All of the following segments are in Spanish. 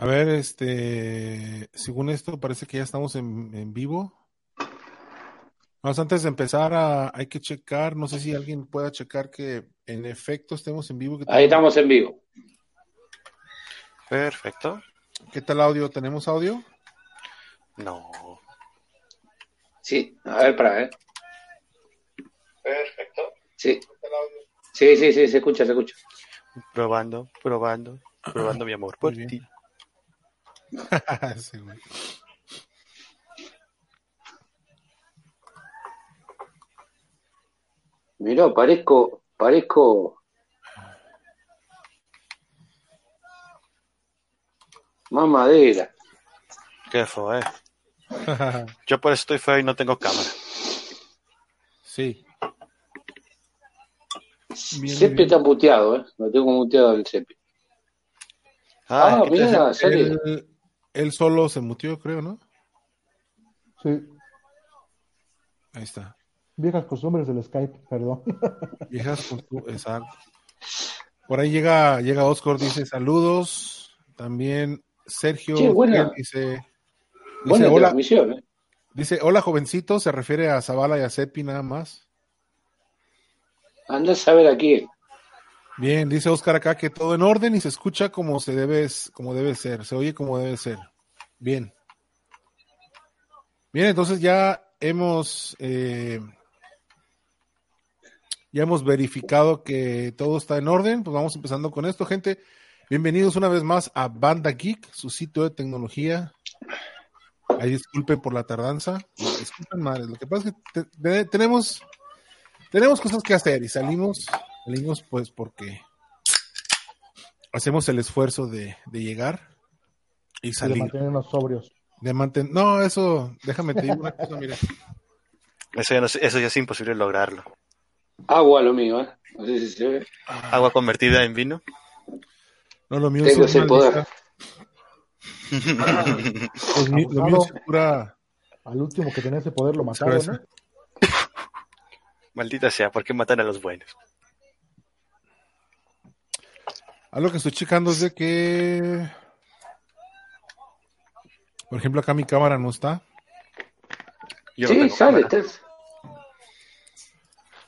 A ver, este, según esto parece que ya estamos en, en vivo. Vamos, antes de empezar, a- hay que checar, no sé si alguien pueda checar que en efecto estemos en vivo. ¿Qué tal, Ahí estamos en vivo. Perfecto. ¿Qué tal audio? ¿Tenemos audio? No. Sí, a ver, para ver. Perfecto. Sí. Sí, sí, sí, se escucha, se escucha. Probando, probando, probando mi amor por Muy bien. ti. Sí, güey. Mirá, parezco, parezco mamadera. Qué fue. Yo por eso estoy feo y no tengo cámara. sí. Bien, bien. está muteado, ¿eh? Lo tengo muteado el Cepi. Ah, Ay, mira, serio. Él, solo se mutió, creo, ¿no? Sí, Ahí está. viejas costumbres del Skype, perdón. Viejas con tu- exacto. Por ahí llega, llega Oscar, dice saludos. También Sergio Sí, buena. dice, dice Buena hola, transmisión, ¿eh? dice hola jovencito, se refiere a Zavala y a Cepi nada más. Andá a saber a quién. Bien, dice Oscar acá que todo en orden y se escucha como se debe, como debe ser, se oye como debe ser. Bien. Bien, entonces ya hemos eh, ya hemos verificado que todo está en orden. Pues vamos empezando con esto, gente. Bienvenidos una vez más a Banda Geek, su sitio de tecnología. Ahí disculpen por la tardanza. Disculpen, madre. Lo que pasa es que te- tenemos tenemos cosas que hacer y salimos, salimos pues porque hacemos el esfuerzo de, de llegar y Y de salir. mantenernos sobrios. De manten- no, eso, déjame te digo una cosa, mira. eso, ya no, sé- eso ya es imposible lograrlo. Agua lo mío, ¿eh? No sé si se ve. Agua convertida en vino. No, lo mío Tengo es ese una poder. lo mío- lo mío es pura- Al último que tenía ese poder lo mataron, ¿eh? ¿no? Maldita sea, ¿por qué matan a los buenos? Algo que estoy checando es de que, por ejemplo, acá mi cámara no está. Yo Sí, sale.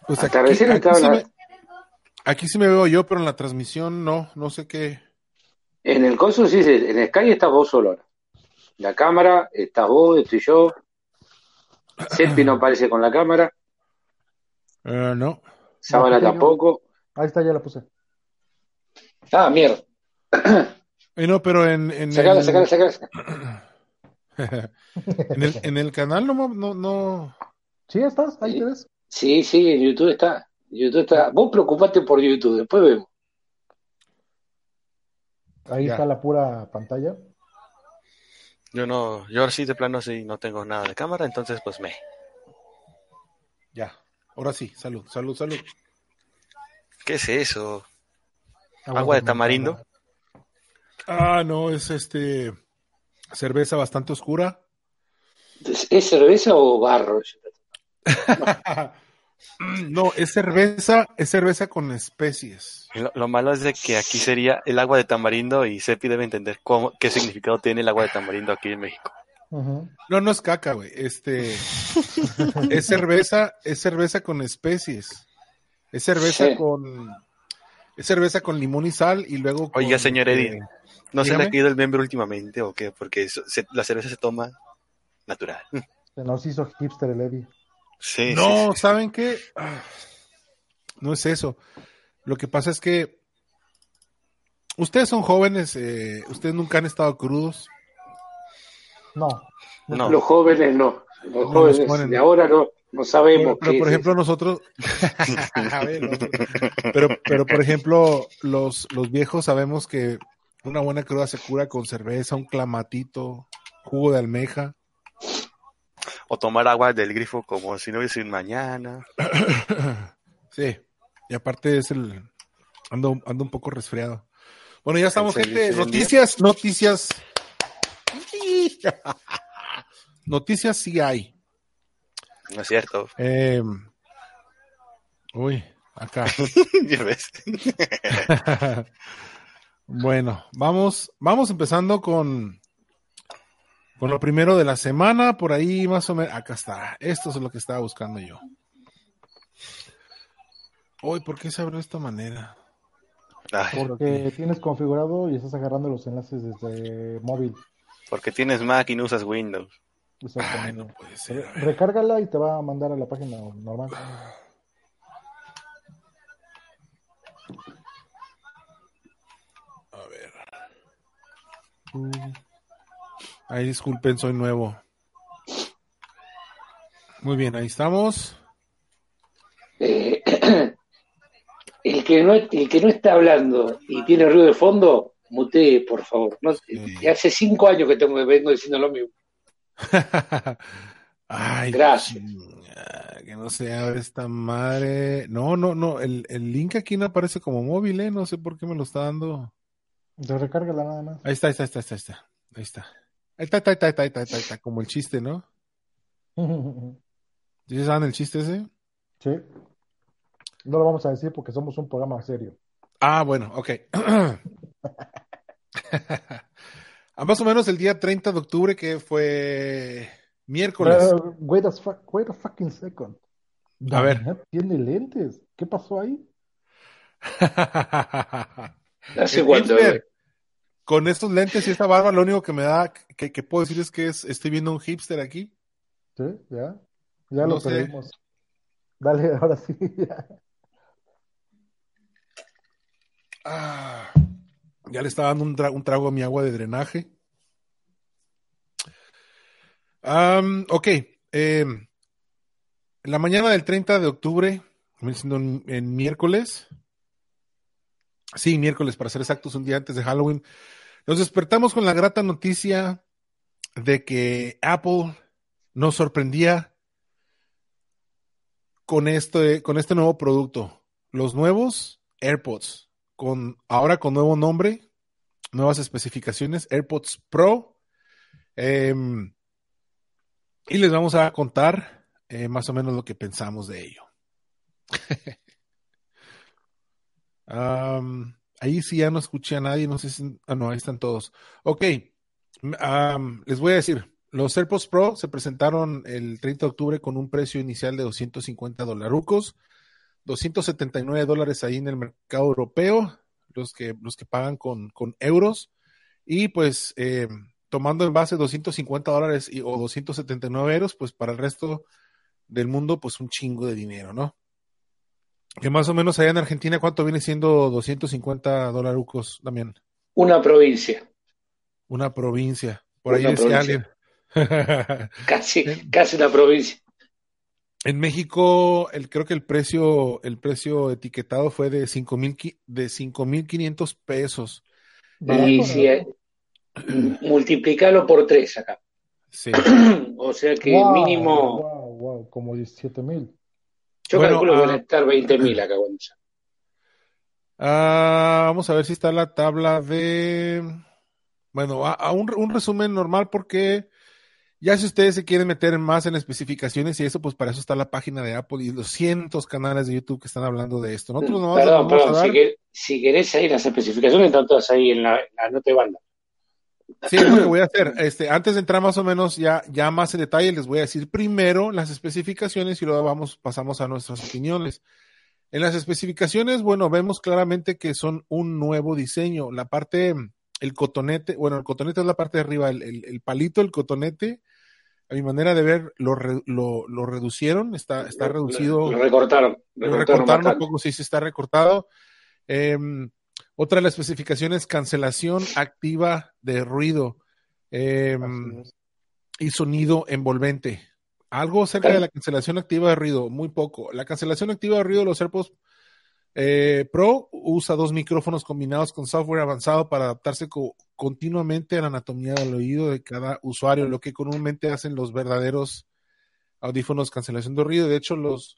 Pues aquí, aquí sí la- me, aquí sí me veo yo, pero en la transmisión no, no sé qué. En el coso sí, sí, en Sky estás vos solo ahora. La cámara, estás vos, estoy yo. Cepi no aparece con la cámara. Eh, no. Sábana tampoco. Ahí está, ya la puse. Ah, mierda. Eh, no, pero en, en, Sacala, el, sacala, sacala. en, el, en el canal no, no, no, ¿Sí estás? Ahí Sí. te ves. Sí, sí, en YouTube está. YouTube está. Vos preocupate por YouTube, después vemos. Ahí Ya. está la pura pantalla. Yo no, yo ahora sí de plano sí no tengo nada de cámara, entonces pues me. ya. Ahora sí, salud, salud, salud. ¿Qué es eso? Agua de tamarindo. Ah, no, es este cerveza bastante oscura. ¿Es, cerveza o barro? No, es cerveza, es cerveza con especies. Lo, lo malo es de que aquí sería el agua de tamarindo y Sepi debe entender cómo, qué significado tiene el agua de tamarindo aquí en México. No, no es caca, güey. Este es cerveza, es cerveza con especies. Es cerveza Sí. con es cerveza con limón y sal y luego con, Oiga, señor eh, Eddie. ¿No se le Dígame. ha caído el miembro últimamente o qué? Porque eso- se- la cerveza se toma natural. Se nos hizo hipster el Eddie. Sí, No, sí. ¿saben qué? Ah, No es eso. Lo que pasa es que ustedes son jóvenes, eh, ustedes nunca han estado crudos. No. No. Los jóvenes no. Los No, jóvenes los de ahora no, no sabemos Pero, qué por es ejemplo, nosotros. Pero, pero, por ejemplo, los, los viejos sabemos que una buena cruda se cura con cerveza, un clamatito, jugo de almeja. O tomar agua del grifo como si no hubiese un mañana. Sí, y aparte es el. Ando, ando un poco resfriado. Bueno, ya estamos, gente. ¿Sí, el Noticias, noticias. Noticias sí hay. No es cierto. Eh, uy, acá. ¿Ya ves? Bueno, vamos, vamos empezando con, con lo primero de la semana, por ahí más o menos, acá está, esto es lo que estaba buscando yo. Uy, ¿por qué se abrió de esta manera? Ay, Porque tienes configurado y estás agarrando los enlaces desde móvil. porque tienes Mac y no usas Windows. Ay, Exactamente. no puede ser. Re- Recárgala y te va a mandar a la página normal. A ver. Ay, disculpen, soy nuevo. Muy bien, ahí estamos. Eh, el, que no, el que no está hablando y tiene ruido de fondo, mutee, por favor. No, Sí. Hace cinco años que tengo, vengo diciendo lo mismo. Ay, Gracias. que no se abre esta madre. No, no, no, el, el link aquí no aparece como móvil, ¿eh? No sé por qué me lo está dando. Te recárgala nada más. Ahí está, ahí está, ahí está, ahí está, ahí está. Ahí está. Ahí está, ahí está, ahí está, ahí está, ahí está, ahí está, como el chiste, ¿no? ¿Sí saben el chiste ese? Sí. No lo vamos a decir porque somos un programa serio. Ah, bueno, ok. A más o menos el día 30 de octubre, que fue miércoles. Wait, a, fu- wait a fucking second. A ver. Tiene lentes. ¿Qué pasó ahí? ¿Hace hipster. Con estos lentes y esta barba, lo único que me da, que, que puedo decir es que es, estoy viendo un hipster aquí. Sí, ya. Ya No lo sé. perdimos. Dale, ahora sí. ya. Ah, ya le estaba dando un, tra- un trago a mi agua de drenaje. Ok. em, la mañana del 30 de octubre, en, en miércoles. Sí, miércoles, para ser exactos, un día antes de Halloween. Nos despertamos con la grata noticia de que Apple nos sorprendía con este, con este nuevo producto. Los nuevos AirPods, con, ahora con nuevo nombre, nuevas especificaciones, AirPods Pro. Em, y les vamos a contar eh, más o menos lo que pensamos de ello. Ahí sí ya no escuché a nadie, no sé si... Ah, no, ahí están todos. Ok, les voy a decir, los AirPods Pro se presentaron el 30 de octubre con un precio inicial de 250 dolarucos, 279 dólares ahí en el mercado europeo, los que, los que pagan con, con euros, y pues eh, tomando en base 250 dólares y, o 279 euros, pues para el resto del mundo, pues un chingo de dinero, ¿no? Que más o menos allá en Argentina, ¿cuánto viene siendo 250 dolarucos, Damián? Una provincia. Una provincia. Por ahí Una decía provincia. alguien. Casi, casi una provincia. En México, el, creo que el precio, el precio etiquetado fue de cinco mil de 5.500 pesos. Y si multiplicalo por tres acá. Sí. O sea que Wow, mínimo, wow, wow, como 17 mil. yo Bueno, calculo que van a ah, estar 20.000 acá cuando. Ah, vamos a ver si está la tabla de. Bueno, a, a un, un resumen normal porque ya si ustedes se quieren meter más en especificaciones y eso, pues para eso está la página de Apple y los cientos canales de YouTube que están hablando de esto. Nosotros nomás les Perdón, vamos a perdón, dar- si, quer- si querés ahí las especificaciones, están todas ahí en la, en la nota de banda. Sí, es lo que voy a hacer. Este, antes de entrar más o menos ya, ya más en detalle, les voy a decir primero las especificaciones y luego vamos, pasamos a nuestras opiniones. En las especificaciones, bueno, vemos claramente que son un nuevo diseño. La parte, el cotonete, bueno, el cotonete es la parte de arriba, el, el- el palito, el cotonete, a mi manera de ver, lo, re- lo, lo reducieron, está, está Lo- reducido. Lo recortaron. Lo Recortaron recortaron un poco, sí, sí está recortado. Em, otra de las especificaciones, cancelación activa de ruido em, y sonido envolvente. Algo acerca de la cancelación activa de ruido, muy poco. La cancelación activa de ruido de los AirPods eh, Pro usa dos micrófonos combinados con software avanzado para adaptarse co- continuamente a la anatomía del oído de cada usuario, lo que comúnmente hacen los verdaderos audífonos cancelación de ruido. De hecho, los,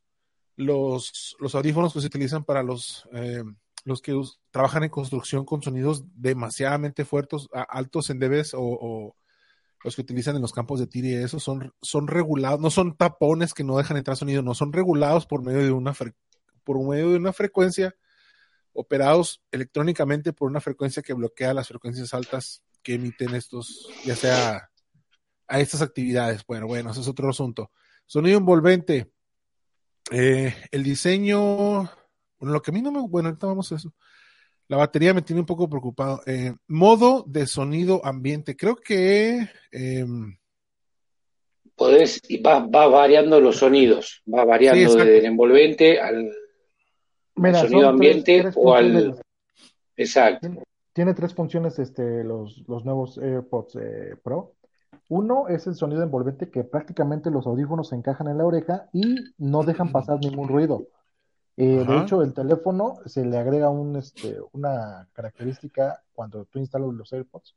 los, los audífonos que se utilizan para los, eh, los que trabajan en construcción con sonidos demasiadamente fuertes, altos en dBs o, o los que utilizan en los campos de tiro y eso son, son regulados, no son tapones que no dejan entrar sonido, no son regulados por medio de una fre- por medio de una frecuencia operados electrónicamente por una frecuencia que bloquea las frecuencias altas que emiten estos, ya sea a estas actividades. Bueno, bueno, ese es otro asunto. Sonido envolvente. Eh, el diseño, bueno, lo que a mí no me, bueno, ahorita vamos a eso. La batería me tiene un poco preocupado. Eh, modo de sonido ambiente. Creo que eh, Podés, y va, va variando los sonidos, va variando Sí, desde el envolvente al Mira, sonido tres- ambiente tres o al. Exacto. Tiene, tres funciones este, los, los nuevos AirPods eh, Pro. Uno es el sonido envolvente que prácticamente los audífonos se encajan en la oreja y no dejan pasar ningún ruido. Eh, de hecho, el teléfono se le agrega un, este, una característica cuando tú instalas los AirPods,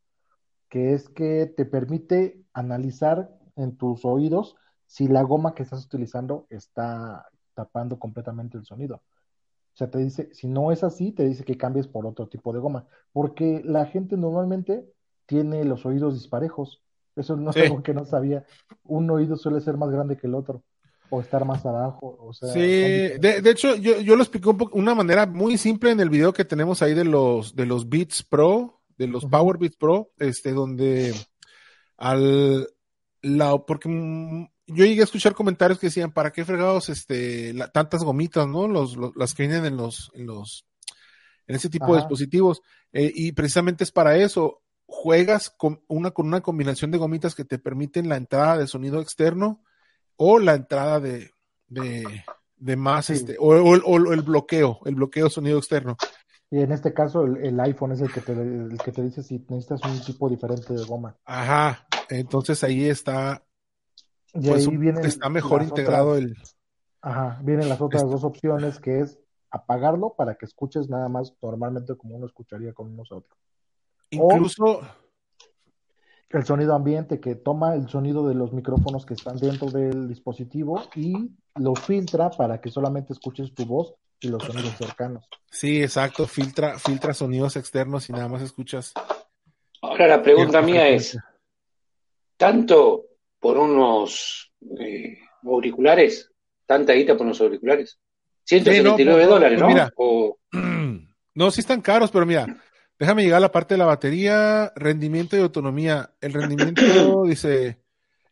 que es que te permite analizar en tus oídos si la goma que estás utilizando está tapando completamente el sonido. O sea, te dice, si no es así, te dice que cambies por otro tipo de goma, porque la gente normalmente tiene los oídos disparejos. Eso no Sí. es algo que no sabía. Un oído suele ser más grande que el otro, o estar más abajo, o sea, Sí, de, de hecho, yo, yo lo expliqué un poco, una manera muy simple en el video que tenemos ahí de los, de los Beats Pro, de los Ujú. Power Beats Pro, este, donde al, la, porque mm, yo llegué a escuchar comentarios que decían, ¿para qué fregados, este, la- tantas gomitas, no? Los, los- las que vienen en los, en los, en ese tipo de dispositivos, Eh, y precisamente es para eso. Juegas con una, con una combinación de gomitas que te permiten la entrada de sonido externo o la entrada de, de, de más, Sí. este, o, o- o el bloqueo, el bloqueo sonido externo. Y en este caso, el, el iPhone es el que te, el que te dice si necesitas un tipo diferente de goma. Ajá. Entonces ahí está, Y pues, ahí vienen está mejor las integrado otras- el, Ajá, vienen las otras Este- dos opciones, que es apagarlo para que escuches nada más normalmente como uno escucharía con unos otros. incluso, El sonido ambiente que toma el sonido de los micrófonos que están dentro del dispositivo y lo filtra para que solamente escuches tu voz y los sonidos cercanos. sí, exacto, filtra, filtra sonidos externos y nada más escuchas. Ahora la pregunta mía es. ¿tanto por unos eh, auriculares? ¿Tanta guita por unos auriculares? 179 pues, dólares, pues, ¿no? mira. O, No, sí están caros, pero mira, déjame llegar a la parte de la batería, rendimiento y autonomía. El rendimiento dice,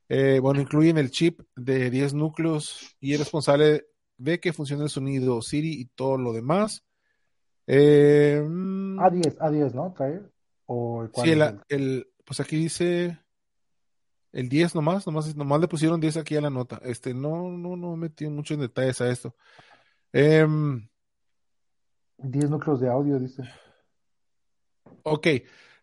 eh, bueno, incluyen el chip de 10 núcleos y es responsable de que funcione el sonido Siri y todo lo demás. Eh, mm, A10, A10, ¿no? ¿Trae? ¿O cuál sí, el? el- pues aquí dice el 10 nomás, nomás, nomás le pusieron 10 aquí a la nota. Este, no, no, no metí mucho en detalles a esto. Em, 10 núcleos de audio, dice. Ok,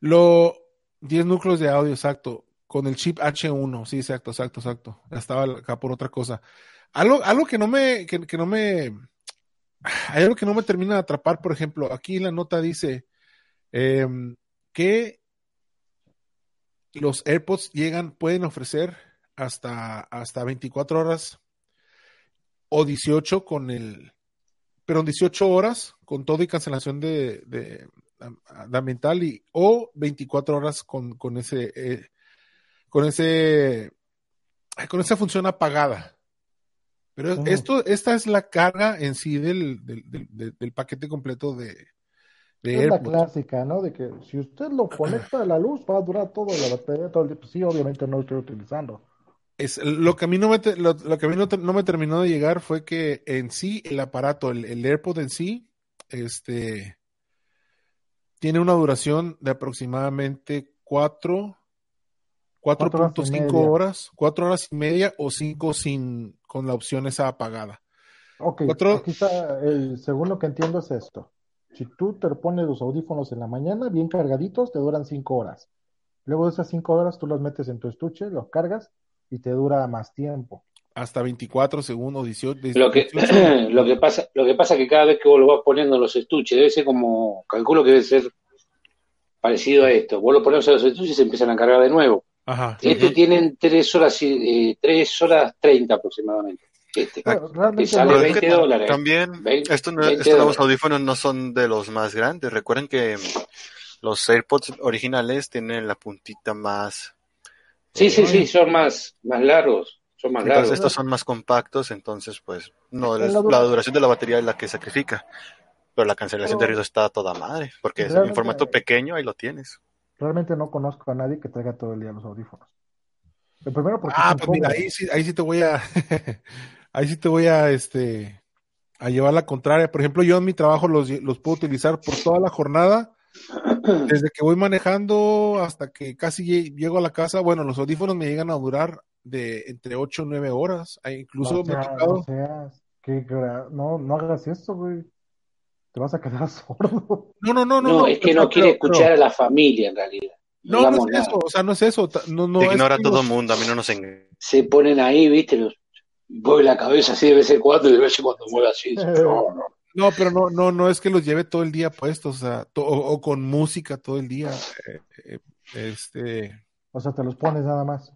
lo 10 núcleos de audio, exacto, con el chip H1, sí, exacto, exacto, exacto. Estaba acá por otra cosa. Algo, algo que no me, que, que no me, hay algo que no me termina de atrapar, por ejemplo, aquí la nota dice em, que los AirPods llegan, pueden ofrecer hasta, hasta 24 horas o 18 con el, pero en 18 horas con todo y cancelación de, de, de ambiental y o 24 horas con, con ese eh, con ese con esa función apagada. Pero Ujú. esto, esta es la carga en sí del, del, del- del- paquete completo de Es la clásica, ¿no? De que si usted lo conecta a la luz, va a durar todo la batería todo el. Pues sí, obviamente no lo estoy utilizando. Es, lo que a mí no me, te- lo, lo que a mí no, te- no me terminó de llegar fue que en sí el aparato, el, el AirPod en sí, este, tiene una duración de aproximadamente cuatro, Cuatro horas y 4.5 media. horas, cuatro horas y media o cinco sin, con la opción esa apagada. Ok, Cuatro- aquí está, el, según lo que entiendo es esto. Si tú te pones los audífonos en la mañana, bien cargaditos, te duran cinco horas. Luego de esas cinco horas, tú los metes en tu estuche, los cargas y te dura más tiempo. Hasta 24 segundos, 18, lo que, 18. lo que pasa, lo que pasa es que cada vez que vos lo vas poniendo en los estuches, debe ser como, calculo que debe ser parecido a esto. Vos lo pones en los estuches y se empiezan a cargar de nuevo. Ajá. Este tienen tres horas y eh, tres horas treinta aproximadamente. Este. Realmente sale no- Pero es que 20 dólares. También, 20 estos, no- 20 estos audífonos no son de los más grandes. Recuerden que los AirPods originales tienen la puntita más. Sí, sí, eh, sí, son más, más largos. Son más Entonces largos. estos son más compactos, entonces pues no, la dura- la duración de la batería es la que sacrifica. Pero la cancelación de ruido está toda madre, porque es en Realmente- formato pequeño ahí lo tienes. Realmente no conozco a nadie que traiga todo el día los audífonos. El primero porque Ah, pues mira, ahí sí, ahí sí te voy a, ahí sí te voy a, este, a llevar la contraria. Por ejemplo, yo en mi trabajo los, los puedo utilizar por toda la jornada, desde que voy manejando hasta que casi lle- llego a la casa. Bueno, los audífonos me llegan a durar de entre 8 o 9 horas. Incluso no, me ha tocado. no seas, gra- no, no hagas esto, güey. Te vas a quedar sordo. No, no, no, no. No, es que no quiere pero- pero- escuchar a la familia en realidad. No, No, es nada. eso, o sea, no es eso. No, no Te es ignora a que todo los- el mundo, a mí no nos engaña. Se ponen ahí, viste, los mueve la cabeza así de vez en cuando y de vez en cuando mueve así. No, no. No, pero no, no, no es que los lleve todo el día puestos, o sea, to- o, o con música todo el día. eh, eh, este, O sea, te los pones nada más.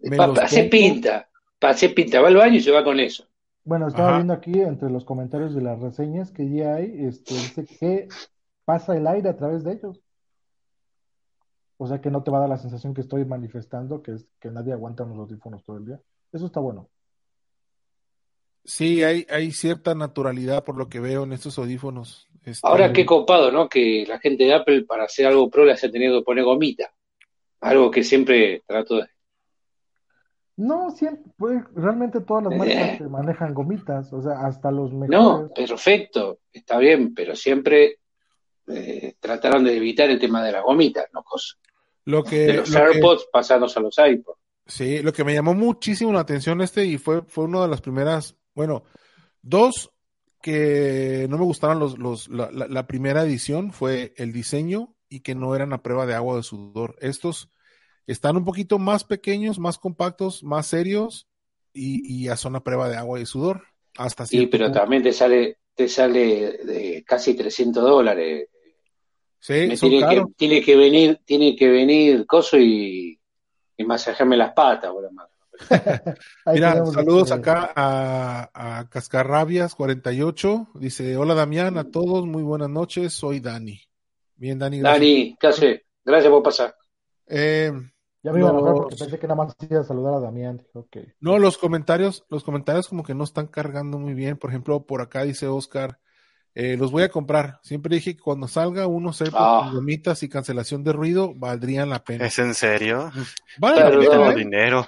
Me Pa- los pa- hace pongo. pinta, pa- hace pinta, va al baño y se va con eso. Bueno, estaba Ajá. viendo aquí entre los comentarios de las reseñas que ya hay, este, dice que pasa el aire a través de ellos. O sea que no te va a dar la sensación que estoy manifestando, que es que nadie aguanta los audífonos todo el día. Eso está bueno. Sí, hay, hay cierta naturalidad por lo que veo en estos audífonos. Este, Ahora qué copado, ¿no? Que la gente de Apple para hacer algo pro le haya tenido que poner gomita. Algo que siempre trato de... No, siempre, pues, realmente todas las Eh. marcas te manejan gomitas, o sea, hasta los No, mejores. perfecto, está bien, pero siempre eh, trataron de evitar el tema de la gomita, no cosa. lo que, De los lo que- AirPods pasándose a los iPods. sí, lo que me llamó muchísimo la atención este y fue, fue una de las primeras, bueno, dos que no me gustaron los, los, la, la- la primera edición fue el diseño y que no eran a prueba de agua o de sudor. Estos están un poquito más pequeños, más compactos, más serios y, y ya son a prueba de agua y sudor. Hasta Sí, pero punto. también te sale, te sale de casi 300 dólares. Sí, Me son tiene que, tiene que venir, tiene que venir Coso y, y masajearme las patas. Ahí Mira, saludos acá a, a Cascarrabias48. Dice, hola Damián, a todos, muy buenas noches, soy Dani. Bien, Dani, gracias. Dani, ¿qué haces? Gracias por pasar. Eh, Ya me iba a enojar los- porque pensé que nada más iba a saludar a Damián. Dije, ok. no, los comentarios, los comentarios como que no están cargando muy bien. Por ejemplo, por acá dice Oscar, eh, los voy a comprar. Siempre dije que cuando salga uno ser Ah. con gomitas y cancelación de ruido, valdrían la pena. ¿Es en serio? Vale tengo ¿eh? dinero.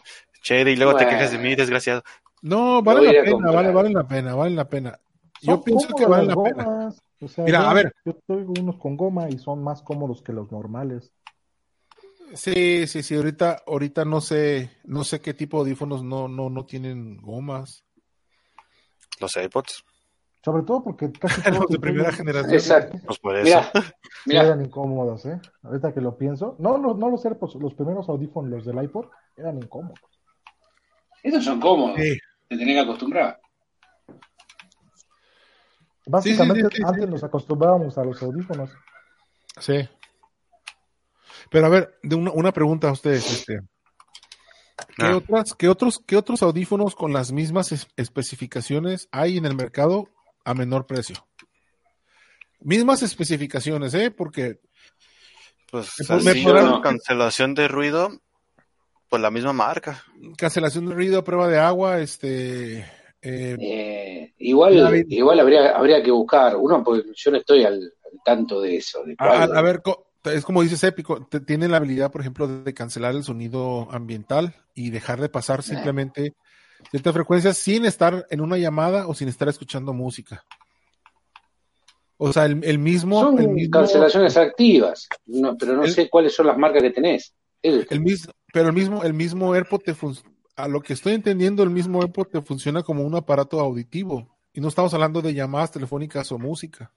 Y luego te quejas de mí, desgraciado. No, vale la pena, vale, vale la pena, vale la pena. Yo pienso que vale la pena. gomas. O sea, Mira, yo- a ver. Yo tengo unos con goma y son más cómodos que los normales. Sí, sí, sí, ahorita, ahorita no sé, no sé qué tipo de audífonos no, no, no tienen gomas. Los AirPods. Sobre todo porque casi todos Los de primera generación. Exacto. Pues por eso. Mira, Sí mira, eran incómodos, ¿eh? Ahorita que lo pienso. No, no, no los AirPods, los primeros audífonos, los del iPod, eran incómodos. Estos son cómodos. Sí, Te tenés que acostumbrar. Básicamente, sí, sí, sí, antes sí. nos acostumbrábamos a los audífonos. sí. Pero a ver, de una, una pregunta a ustedes, este. ¿Qué Ah. otras, qué otros, qué otros audífonos con las mismas es- especificaciones hay en el mercado a menor precio? Mismas especificaciones, ¿eh? Porque Pues Me- podrán- cancelación de ruido, pues la misma marca. cancelación de ruido a prueba de agua, este, eh, Eh, igual, David. igual habría, habría que buscar uno, porque yo no estoy al, al tanto de eso. De A, ver, es como dices Épico, te- tiene la habilidad, por ejemplo, de cancelar el sonido ambiental y dejar de pasar simplemente ciertas frecuencias sin estar en una llamada o sin estar escuchando música. O sea, el, el mismo, son el mismo, cancelaciones activas, no, pero no El- sé cuáles son las marcas que tenés. El- el mismo, pero el mismo, el mismo AirPod te a lo que estoy entendiendo, el mismo AirPod te funciona como un aparato auditivo. Y no estamos hablando de llamadas telefónicas o música.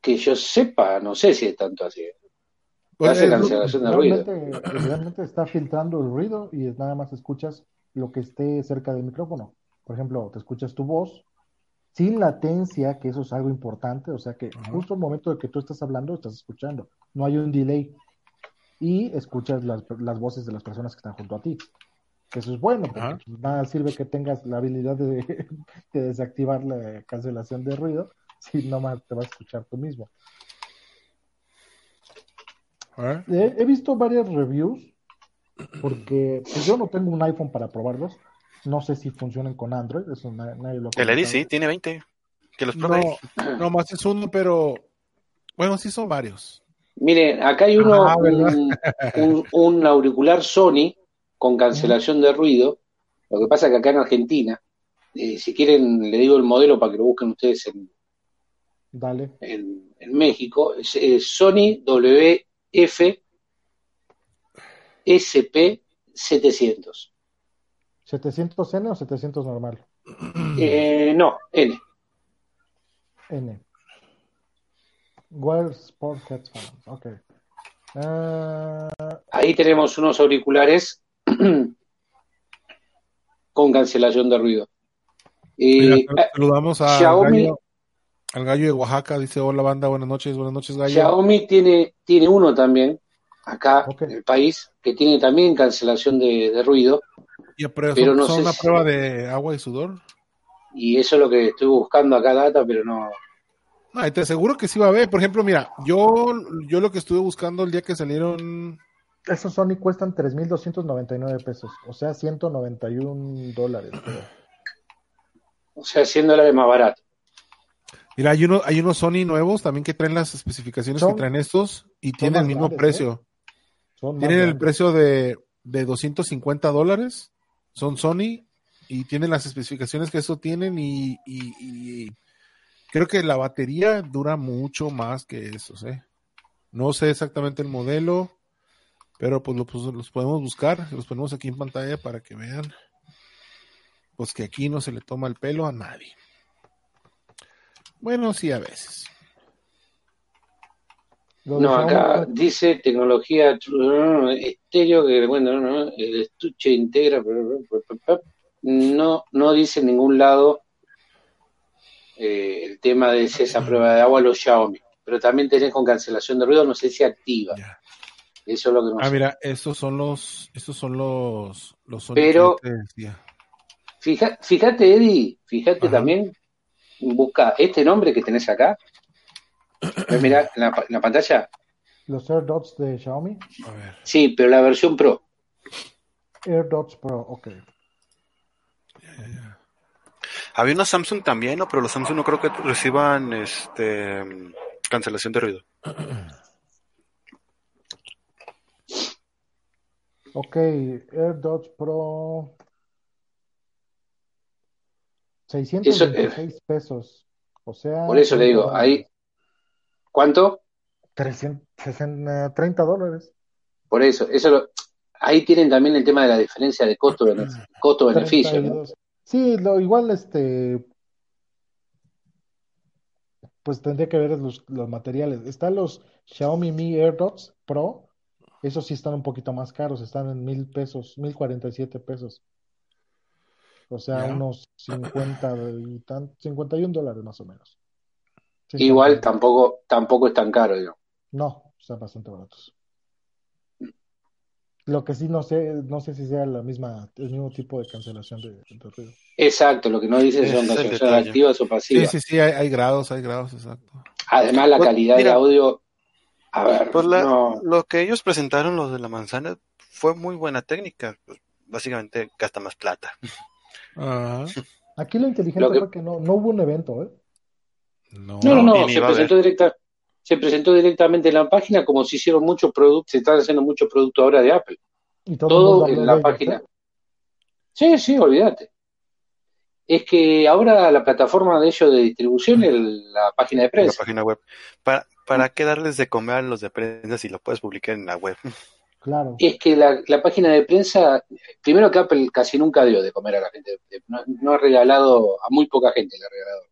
que yo sepa, no sé si es tanto así. Pues, Hace es- cancelación de ruido. Realmente, está filtrando el ruido y nada más escuchas lo que esté cerca del micrófono. Por ejemplo, te escuchas tu voz sin latencia, que eso es algo importante, o sea que justo el momento de que tú estás hablando, estás escuchando, no hay un delay y escuchas las, las voces de las personas que están junto a ti. Que eso es bueno, porque Ajá. pues, nada sirve que tengas la habilidad de, de desactivar la cancelación de ruido si nomás te vas a escuchar tú mismo. ¿eh? He, he visto varias reviews porque pues, yo no tengo un iPhone para probarlos. No sé si funcionan con Android. Eso na- nadie lo El Eddy sí, tiene 20. Que los pruebe. No, no más es uno, pero bueno, sí son varios. Miren, acá hay uno, Ah, un, un- un auricular Sony con cancelación de ruido. Lo que pasa es que acá en Argentina, eh, si quieren, le digo el modelo para que lo busquen ustedes en, Dale. en- en México, es, es Sony WF SP 700. ¿700N o 700 normal? Eh, no, N. N. Wear Sport Headphones. Ok. Ah, Ahí tenemos unos auriculares con cancelación de ruido. Mira, Eh, saludamos a Xiaomi. gallo, al gallo de Oaxaca. Dice: Hola, banda, buenas noches, buenas noches, gallo. Xiaomi tiene, tiene uno también, acá en el país, que tiene también cancelación de, de ruido, Y a prueba- pero son, no son sé una si- prueba de agua y sudor. y eso es lo que estoy buscando acá data, pero no. No, y te aseguro que sí va a haber. Por ejemplo, mira, yo, yo lo que estuve buscando el día que salieron. esos Sony cuestan 3.299 pesos, o sea, 191 dólares. O sea, 100 dólares más barato. Mira, hay, uno, hay unos Sony nuevos también que traen las especificaciones Son- que traen estos y tienen el mismo grandes, precio. Tienen el precio de, de 250 dólares. Son Sony y tienen las especificaciones que eso tienen y, y- y creo que la batería dura mucho más que esos, ¿eh? No sé exactamente el modelo, pero pues, lo- pues, los podemos buscar, los ponemos aquí en pantalla para que vean. Pues que aquí no se le toma el pelo a nadie. Bueno, sí, a veces. No, acá dice tecnología estéreo, que bueno, no, no, el estuche integra, no, no dice en ningún lado eh, el tema de si esa prueba de agua los Xiaomi, pero también tenés con cancelación de ruido, no sé si activa, Ya. eso es lo que no Ah, sé. mira, estos son los, estos son los, los Pero- que decía. Fija- fíjate, Eddie, fíjate Ajá. también, busca este nombre que tenés acá. ¿Ves, Mira, en la, en la pantalla. Los AirDots de Xiaomi. A ver. Sí, pero la versión Pro. AirDots Pro, ok. Había unos Samsung también, ¿no? Pero los Samsung no creo que reciban este cancelación de ruido. Ok, AirDots Pro. 626 pesos. O sea, Por eso le 30 digo, ahí. ¿Cuánto? 360, 30 dólares. Por eso, eso lo- ahí tienen también el tema de la diferencia de costo costo-beneficio, ¿no? 32. Sí, lo igual este pues tendría que ver los, los materiales. Están los Xiaomi Mi AirDots Pro, esos sí están un poquito más caros, están en mil pesos, mil cuarenta y siete pesos. O sea, Ya. unos 50 y tan, 51 dólares más o menos. Sí, Igual tampoco, tampoco es tan caro, digo. No, están bastante baratos. Lo que sí no sé, no sé si sea la misma, el mismo tipo de cancelación de, de ruido. Exacto, lo que no dicen Ese son es el cancelaciones activas o Sí, pasivas. sí, sí, hay, hay grados, hay grados, exacto. Además, la Pues, calidad de audio. A ver, Pues la- no. lo que ellos presentaron, los de la manzana, fue muy buena técnica. Pues, básicamente gasta más plata. Ajá. Aquí lo inteligente Lo que- fue que no, no hubo un evento, ¿eh? No, No, no, no, se presentó directa, se presentó directamente en la página como se hicieron muchos productos, se están haciendo muchos productos ahora de Apple. Y todo, en la ellos, página. ¿eh? Sí, sí, olvídate. Es que ahora la plataforma de ellos de distribución es la página de en la prensa. página web. ¿Para, ¿Para qué darles de comer a los de prensa si lo puedes publicar en la web? Claro. Es que la, la página de prensa, primero que Apple casi nunca dio de comer a la gente. No, no ha regalado, a muy poca gente le ha regalado.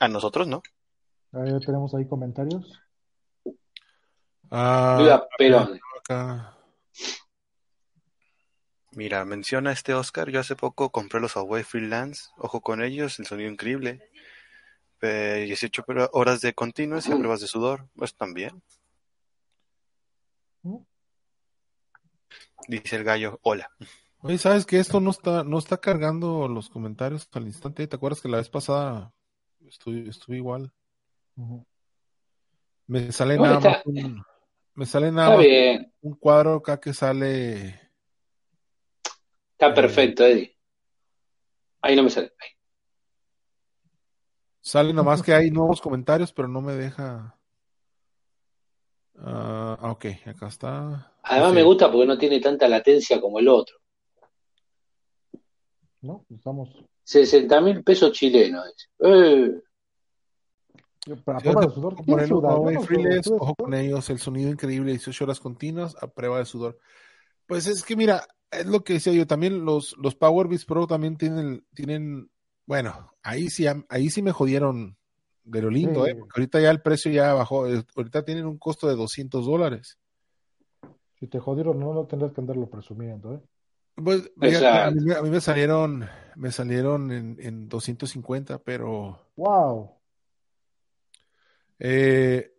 A nosotros, ¿no? Ahí tenemos ahí comentarios. Ah, Perón. acá. Mira, menciona este Oscar. Yo hace poco compré los Huawei Freelance. Ojo con ellos, el sonido increíble. Eh, 18 pero- horas de continuos y a pruebas de sudor. Pues también. ¿Mm? Dice el gallo, hola. Oye, ¿sabes que esto no está, no está cargando los comentarios al instante? ¿Te acuerdas que la vez pasada estuve, estuve igual? Me sale nada está- más un, me sale nada Está más bien, un cuadro acá que sale. está perfecto, Eddie. Ahí no me sale. Ahí. Sale nomás que hay nuevos comentarios, pero no me deja. Ah, ok, acá está. Además Sí. me gusta porque no tiene tanta latencia como el otro. ¿no? Estamos. 60 mil pesos chilenos. dice. Eh, Para prueba de sudor. ojo con ellos, el sonido increíble, 18 horas continuas a prueba de sudor. Pues es que mira, es lo que decía yo, también los, los Power Beats Pro también tienen, tienen, bueno, ahí sí, ahí sí me jodieron de lo lindo, Sí. ¿eh? Porque ahorita ya el precio ya bajó, eh, ahorita tienen un costo de 200 dólares. Si te jodieron, no, no tendrás que andarlo presumiendo, ¿eh? Pues, a, mí, me- a mí me salieron, me salieron en, en 250, pero ¡Wow! Eh,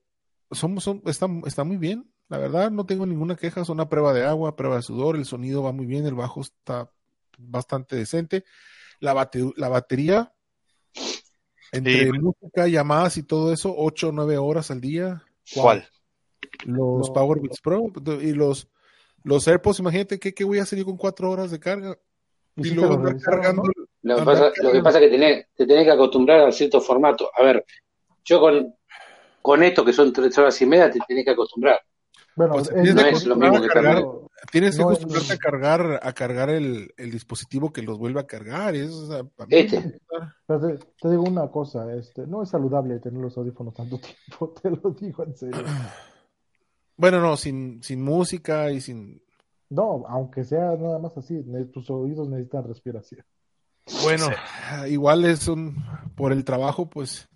son, son, están, está muy bien, la verdad, no tengo ninguna queja, son una prueba de agua, prueba de sudor, el sonido va muy bien, el bajo está bastante decente, la, bate- la batería, entre Sí. música, llamadas y todo eso, 8 o 9 horas al día, ¿Cuál? los No. Power Beats Pro y los, los AirPods, imagínate que, que voy a hacer yo con 4 horas de carga Y sí luego lo andar cargando. Lo Andar pasa, lo que pasa es que tenés, te tenés que acostumbrar a cierto formato. A ver, yo con, con esto que son tres horas y media te tenés que acostumbrar. Bueno, Pues, es, tienes no es lo mismo que cargar, Tienes que No, acostumbrarte no. a cargar, a cargar el, el dispositivo que los vuelve a cargar. y eso, o sea, para mí Este. pero te, te digo una cosa, este, no es saludable tener los audífonos tanto tiempo, te lo digo en serio. Bueno, no, sin, sin música y sin. No, aunque sea nada más así, tus oídos necesitan respiración. Bueno, igual es un. Por el trabajo, pues.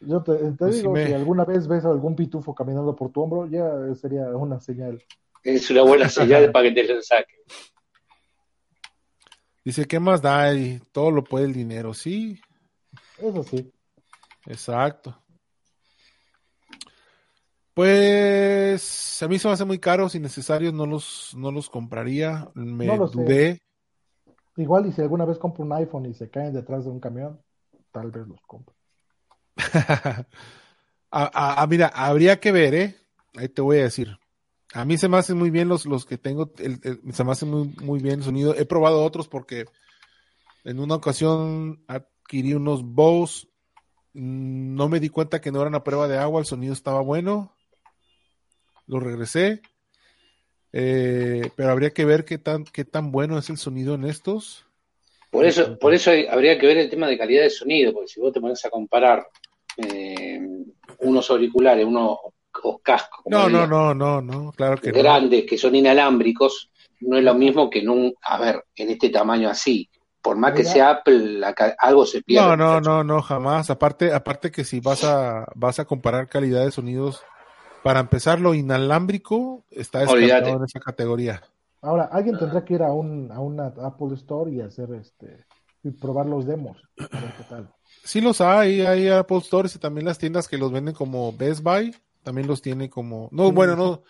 Yo te, te Pues digo, me- si alguna vez ves a algún pitufo caminando por tu hombro, ya sería una señal. Es una buena señal para que te lo saquen. Dice, ¿qué más da? Y todo lo puede el dinero. Sí, Eso sí. exacto. Pues a mí se me hace muy caros, innecesarios, no los, no los compraría. Me No lo sé. dudé. Igual y si alguna vez compro un iPhone y se caen detrás de un camión, tal vez los compro. Ah, ah, ah, mira, habría que ver, ¿eh? Ahí te voy a decir. A mí se me hacen muy bien los, los que tengo, el- el- se me hace muy, muy bien el sonido. He probado otros porque en una ocasión adquirí unos Bose, no me di cuenta que no eran a prueba de agua, el sonido estaba bueno, lo regresé, eh, pero habría que ver qué tan, qué tan bueno es el sonido en estos. Por eso, por eso hay- habría que ver el tema de calidad de sonido, porque si vos te pones a comparar eh, unos auriculares, unos o cascos, No, no, no, no, no, claro que no. grandes que son inalámbricos, no es lo mismo que en un, a ver, en este tamaño así. Por más que sea Apple, la algo se pierde. No, no, no, no, jamás. Aparte, aparte que si vas a, vas a comparar calidad de sonidos, para empezar, lo inalámbrico está descartado en esa categoría. Ahora, alguien tendrá que ir a un a una Apple Store y hacer este y probar los demos. A ver qué tal. Sí los hay, hay Apple Stores y también las tiendas que los venden como Best Buy, también los tiene como, no, Sí. bueno, no,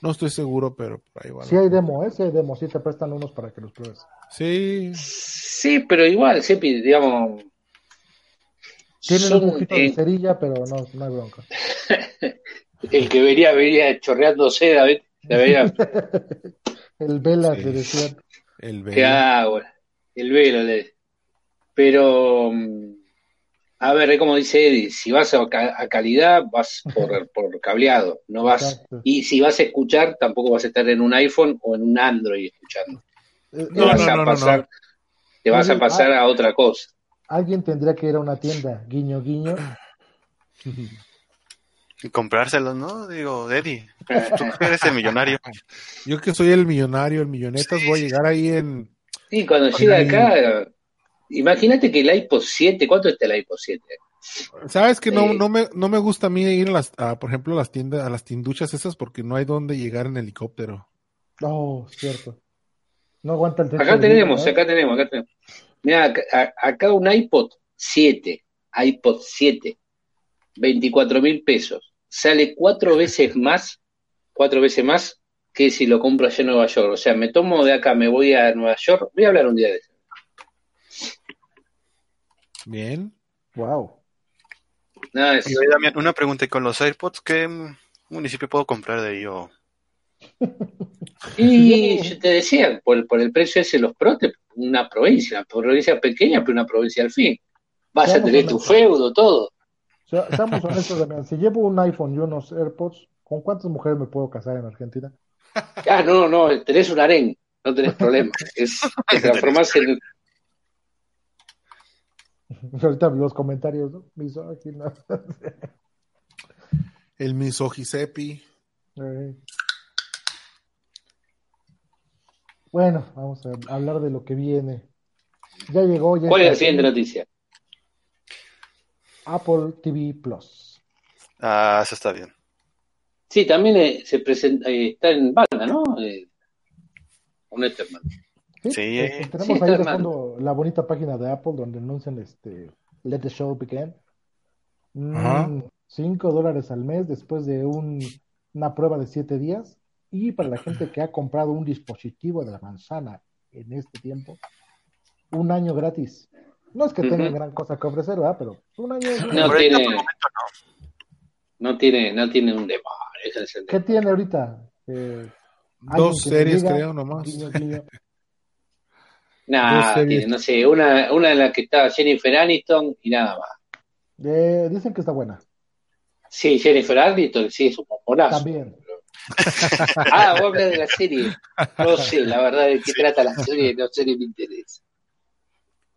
no estoy seguro, pero ahí van. Si hay demo, ¿eh? Si hay demo, sí te prestan unos para que los pruebes. Sí, Sí, pero igual, Sepi, digamos. Tienen son, un poquito de cerilla, pero no, no hay bronca. el que vería, vería chorreando seda, vería, El Vela Sí. te decían. el qué Bella. agua, el velo. le- Pero, mm, a ver, es como dice Eddie, si vas a, ca- a calidad, vas por, por cableado, no vas. Exacto. Y si vas a escuchar, tampoco vas a estar en un iPhone o en un Android escuchando. Eh, Te No, vas no, a no, no, pasar, no. te vas a pasar ah. a otra cosa. Alguien tendría que ir a una tienda, guiño, guiño. Y comprárselos, ¿no? Digo, Eddie, tú que eres el millonario. Yo que soy el millonario, el millonetas, voy a llegar ahí en, Y cuando llega acá, imagínate que el iPod 7, ¿cuánto está el iPod 7? sabes que no, Sí. no me, no me gusta a mí ir a las, a, por ejemplo, a las tiendas, a las tienduchas esas porque no hay dónde llegar en helicóptero. Oh, cierto. No aguanta el techo Acá tenemos, ¿eh? acá tenemos, acá tenemos. Mira, acá, a- acá un iPod 7, iPod 7, 24 mil pesos. Sale cuatro veces más, cuatro veces más que si lo compro allá en Nueva York. O sea, me tomo de acá, me voy a Nueva York. Voy a hablar un día de eso. Bien. Wow. Y Damián, una pregunta, ¿y con los AirPods qué municipio puedo comprar de? O... Y yo te decía, por, por el precio ese, los Pro, te- una provincia, una provincia pequeña, pero una provincia al fin. Vas a tener tu feudo, todo. sea, seamos honestos, Damián, si llevo un iPhone y unos AirPods, ¿con cuántas mujeres me puedo casar en Argentina? Ah, no, no, tenés un harén, no tenés problema. Es, te transformás en. Ahorita los comentarios, ¿no? Misógino. El misogisepi. Eh. Bueno, vamos a hablar de lo que viene. Ya llegó, ya ¿Cuál es la siguiente noticia? Apple TV Plus. Ah, eso está bien. Sí, también eh, se presenta, eh, está en banda, ¿no? Eh, con Etherman. Sí, Sí. eh, tenemos Sí, ahí de fondo la bonita página de Apple donde anuncian este Let the Show Begin. Ajá. Mm, 5 dólares al mes después de un- una prueba de 7 días. Y para la gente que ha comprado un dispositivo de la manzana en este tiempo, un año gratis. No es que tengan gran cosa que ofrecer, ¿verdad? Pero un año. No ahorita, tiene- momento, no. No tiene, no tiene un es el ¿Qué tiene ahorita? Eh, Dos series, diga, creo, nomás. Nah, series. tiene, no sé, una, una en la que está Jennifer Aniston y nada más. Eh, dicen que está buena. Sí, Jennifer Aniston, sí, es un pomponazo. También. Ah, vos hablas de la serie. No sé, la verdad, de qué trata la serie, no sé ni me interesa.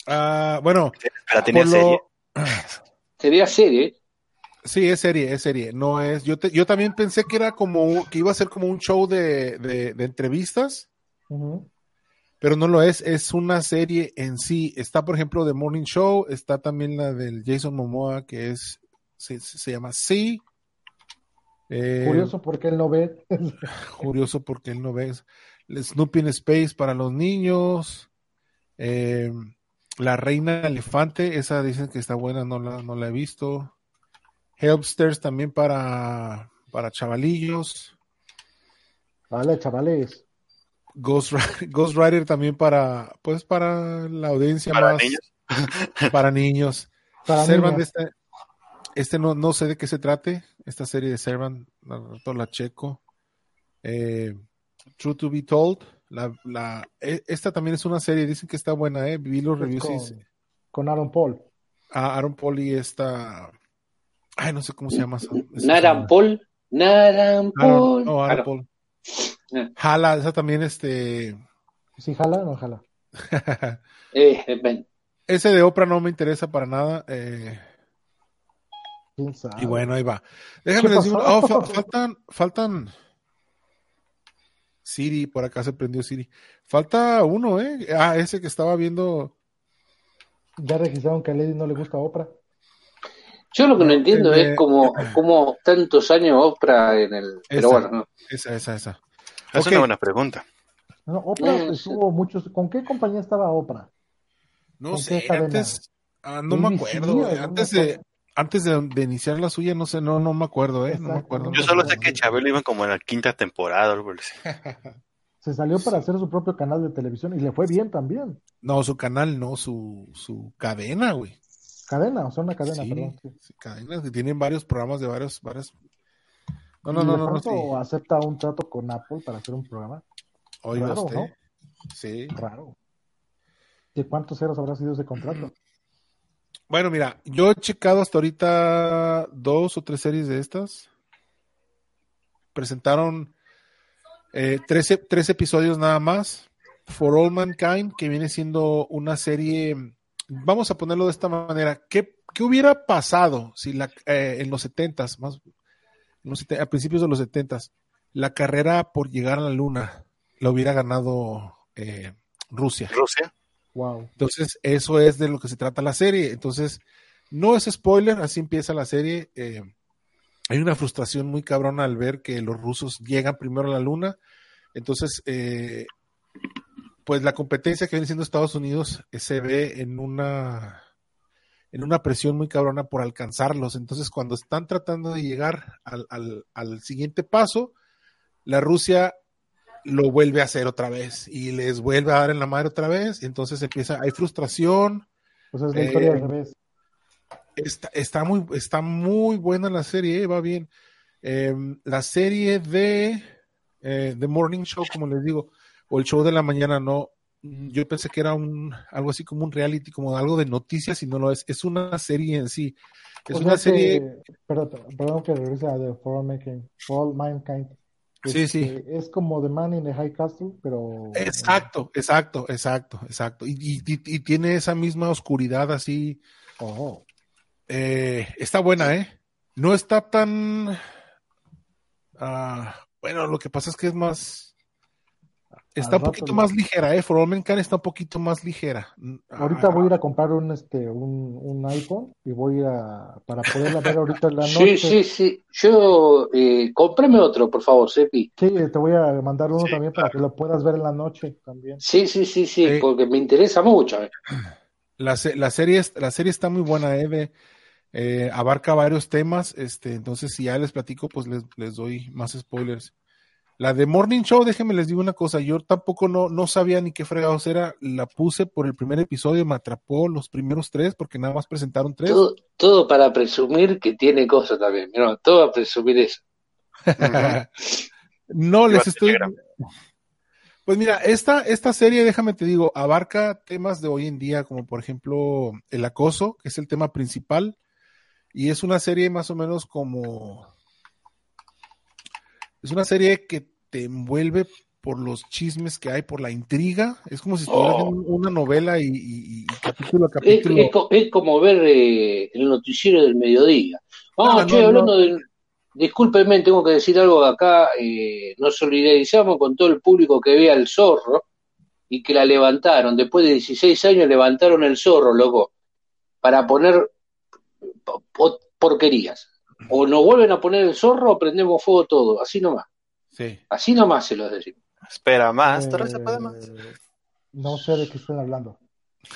Ah, bueno, Pero tenía por lo- serie. Sería serie. Sí, es serie, es serie. No es. Yo, te- yo también pensé que era como que iba a ser como un show de, de, de entrevistas, Ujú. Pero no lo es. Es una serie en sí. Está, por ejemplo, The Morning Show. Está también la del Jason Momoa, que es se, se llama Sí. Eh, Curioso porque él no ve. curioso porque él no ve. Snoopy in Space para los niños. Eh, la Reina Elefante, esa dicen que está buena, no la, no la he visto. Helpsters también para, para chavalillos. Vale, chavales. Ghost, Ghost Rider también para, pues para la audiencia Para más, niños. para niños. Para Servant, este, este no, no sé de qué se trate, esta serie de Servant, la, la checo. Eh, True to be told, la, la, e- esta también es una serie, dicen que está buena, eh, vi los reviews con, con Aaron Paul. a Aaron Paul y esta, ay, no sé cómo se llama. Naran. Paul. Naran Aaron- Paul. no, Ah, Aaron no. Paul. Jala, esa también, este, ¿Sí jala o no jala? Eh, depende. ese de Oprah no me interesa para nada, eh. Y bueno, ahí va. Déjame ¿Qué decir, oh, fa- faltan, faltan. Siri, por acá se prendió Siri. Falta uno, ¿eh? Ah, ese que estaba viendo. Ya registraron que a Lady no le gusta Oprah. Yo lo que no, No, entiendo de- es como, como tantos años Oprah en el. Pero bueno, no. Esa, esa, esa. Es Ok. una buena pregunta. No, Oprah Eh, estuvo muchos. ¿Con qué compañía estaba Oprah? No ¿Con sé, cadena? antes. ah, no me acuerdo. o güey, no Antes me de, acuerdo. antes de, de iniciar la suya, no sé, no, no me acuerdo, ¿eh? No me acuerdo. Yo solo sé que Chabelo iba como en la quinta temporada o algo así. Se salió para hacer su propio canal de televisión y le fue bien también. No, su canal, no, su, su cadena, güey. Cadena, o sea, una cadena, Sí, perdón. sí. cadenas que tienen varios programas de varios, varios. No, no, ¿Y no, de no, no, acepta un trato con Apple para hacer un programa? Oiga Raro, usted. ¿no? Sí. Raro. ¿De cuántos ceros habrá sido ese contrato? Bueno, mira, yo he checado hasta ahorita dos o tres series de estas. Presentaron eh, tres, ep- tres episodios nada más. For All Mankind, que viene siendo una serie, vamos a ponerlo de esta manera, ¿qué, qué hubiera pasado si la, eh, en los setentas, más, en los a principios de los setentas, la carrera por llegar a la luna la hubiera ganado eh, Rusia? Rusia. Wow. Entonces, eso es de lo que se trata la serie. Entonces, no es spoiler, así empieza la serie. Eh, hay una frustración muy cabrona al ver que los rusos llegan primero a la luna. Entonces, eh, pues la competencia que viene siendo Estados Unidos eh, se ve en una en una presión muy cabrona por alcanzarlos. Entonces, cuando están tratando de llegar al, al, al siguiente paso, la Rusia lo vuelve a hacer otra vez y les vuelve a dar en la madre otra vez. Y entonces empieza, hay frustración. Pues es la Eh, historia al revés. Está, está, muy, está muy buena la serie, eh, va bien. Eh, la serie de eh, The Morning Show, como les digo, o el show de la mañana, no, yo pensé que era un algo así como un reality, como algo de noticias, y no lo es. Es una serie en sí. Es O una que- serie. Perdón, perdón que regrese a The For All Mankind. For All Mankind. Sí, sí. Este, Es como The Man in the High Castle, pero. Exacto, exacto, exacto, exacto. Y, y- y- y tiene esa misma oscuridad así. Oh. Eh, está buena, ¿eh? No está tan. ah, bueno, lo que pasa es que es más. Está un poquito más ligera, ¿eh? For All Mankind está un poquito más ligera. Ahorita Ah, voy a ir a comprar un este un, un iPhone y voy a para poderla ver ahorita en la Sí, noche. sí, sí. Yo, eh, cómprame otro, por favor, Sepi. Sí, te voy a mandar uno Sí, también para que lo puedas ver en la noche también. Sí, sí, sí, sí, Sí. porque me interesa mucho. eh. La, la serie, es- la serie está muy buena, ¿eh? De- eh, abarca varios temas, este, entonces si ya les platico, pues les, les doy más spoilers. La de Morning Show, déjenme les digo una cosa, yo tampoco no, no sabía ni qué fregados era, la puse por el primer episodio, me atrapó los primeros tres, porque nada más presentaron tres. Todo, todo para presumir que tiene cosas también. No, todo para presumir eso. no, les estoy... Pues mira, esta, esta serie, déjame te digo, abarca temas de hoy en día, como por ejemplo el acoso, que es el tema principal, y es una serie más o menos como... Es una serie que te envuelve por los chismes que hay, por la intriga, es como si estuvieras Oh. en una novela y, y- y capítulo a capítulo. es co- es como ver eh, el noticiero del mediodía. Ah, No, che, no, hablando del... Discúlpeme, tengo que decir algo acá. eh, nos solidarizamos con todo el público que vea el zorro y que la levantaron. Después de 16 años levantaron el zorro, loco, para poner po- po- porquerías. O nos vuelven a poner el zorro o prendemos fuego todo. Así nomás. Sí. Así nomás se los decimos. Espera más, se puede más. Eh, no sé de qué están hablando.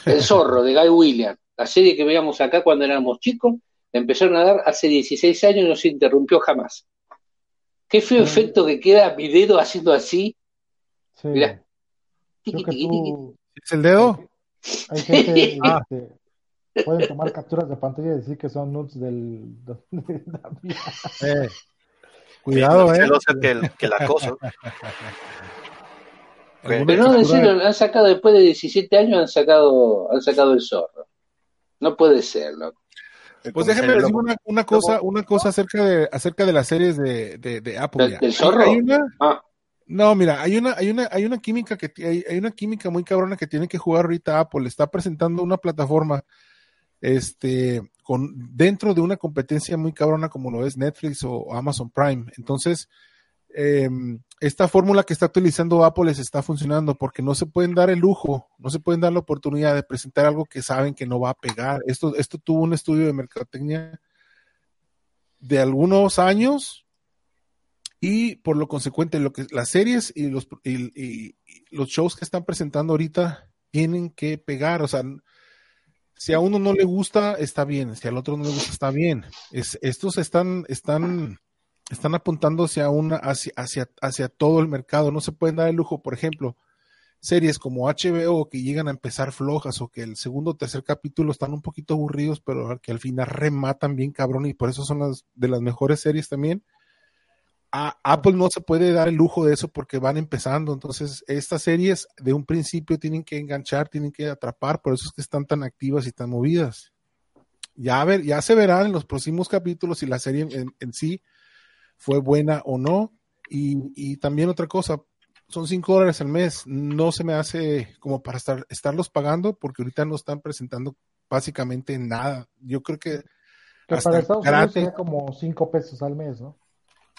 El zorro de Guy Williams, la serie que veíamos acá cuando éramos chicos, empezaron a dar hace 16 años y no se interrumpió jamás. Qué feo efecto que queda mi dedo haciendo así. Sí. Mirá. Creo que tú, ¿Es el dedo? hay gente, Ah. este, pueden tomar capturas de pantalla y decir que son nudes del, de David. Eh, Cuidado, Menos eh. celosa que el, que el acoso. Pero no captura- decirlo, han sacado después de 17 años, han sacado, han sacado el zorro. No puede ser, loco. Pues el les digo lobo. una, una cosa, una cosa acerca de, acerca de las series de, de, de Apple. ¿Del- del zorro? hay una- Ah, no, mira, hay una, hay una, hay una química que hay, hay una química muy cabrona que tiene que jugar ahorita Apple. Está presentando una plataforma, este, con dentro de una competencia muy cabrona como lo es Netflix o Amazon Prime. Entonces, eh, esta fórmula que está utilizando Apple les está funcionando porque no se pueden dar el lujo, no se pueden dar la oportunidad de presentar algo que saben que no va a pegar. Esto, esto tuvo un estudio de mercadotecnia de algunos años y por lo consecuente lo que las series y los y- y los shows que están presentando ahorita tienen que pegar, o sea, si a uno no le gusta está bien, si al otro no le gusta está bien. Es, estos están están están apuntando hacia una hacia, hacia hacia todo el mercado, no se pueden dar el lujo, por ejemplo, series como HBO que llegan a empezar flojas o que el segundo o tercer capítulo están un poquito aburridos, pero que al final rematan bien cabrón y por eso son las de las mejores series también. A Apple no se puede dar el lujo de eso porque van empezando, entonces estas series de un principio tienen que enganchar, tienen que atrapar, por eso es que están tan activas y tan movidas. Ya a ver, ya se verán en los próximos capítulos si la serie en, en sí fue buena o no. Y, y también otra cosa, son 5 dólares al mes. No se me hace como para estar, estarlos pagando porque ahorita no están presentando básicamente nada. Yo creo que Que hasta para Estados Unidos sería como 5 pesos al mes, ¿no?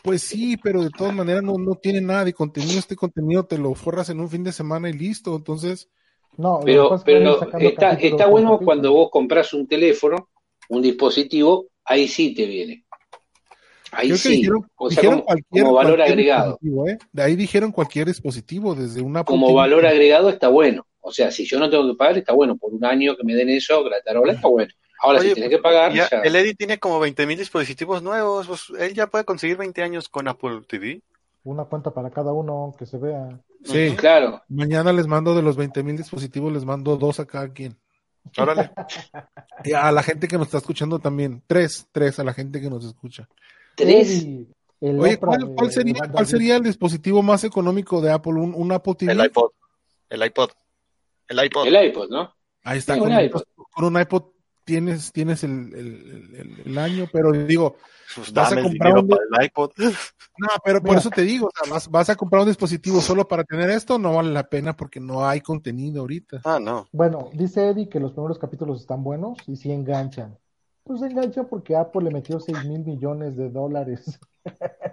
Pues sí, pero de todas maneras no, no tiene nada de contenido. Este contenido te lo forras en un fin de semana y listo. Entonces, No, pero, está, está bueno capítulo. cuando vos compras un teléfono, un dispositivo, ahí sí te viene. Ahí creo que sí. dijeron, o sea, dijeron como, cualquier, como valor cualquier agregado. dispositivo, ¿eh? De ahí dijeron cualquier dispositivo, desde una Como valor agregado está bueno. O sea, si yo no tengo que pagar, está bueno. Por un año que me den eso, gratarola, está bueno. Ahora, Oye, si tienes que pagar, Ya, el Eddie tiene como 20.000 dispositivos nuevos. pues, él ya puede conseguir 20 años con Apple TV. Una cuenta para cada uno que se vea. Sí, Claro. mañana les mando de los 20 mil dispositivos, les mando dos a cada quien. Órale. Y a la gente que nos está escuchando también, tres, tres a la gente que nos escucha. Tres. Oye, ¿cuál, sería, cuál el dispositivo más económico de Apple? ¿Un, un Apple TV? El iPod. El iPod. El iPod. El iPod, ¿no? Ahí está, Sí, con, un- iPod. con un iPod tienes, tienes el, el- el- el año, pero digo, Pues vas a comprar un- para el iPod. no, pero por Mira. eso te digo, o sea, vas, vas a comprar un dispositivo solo para tener esto, no vale la pena porque no hay contenido ahorita. Ah, no. Bueno, dice Eddie que los primeros capítulos están buenos y sí enganchan. Pues enganchan porque Apple le metió 6 mil millones de dólares.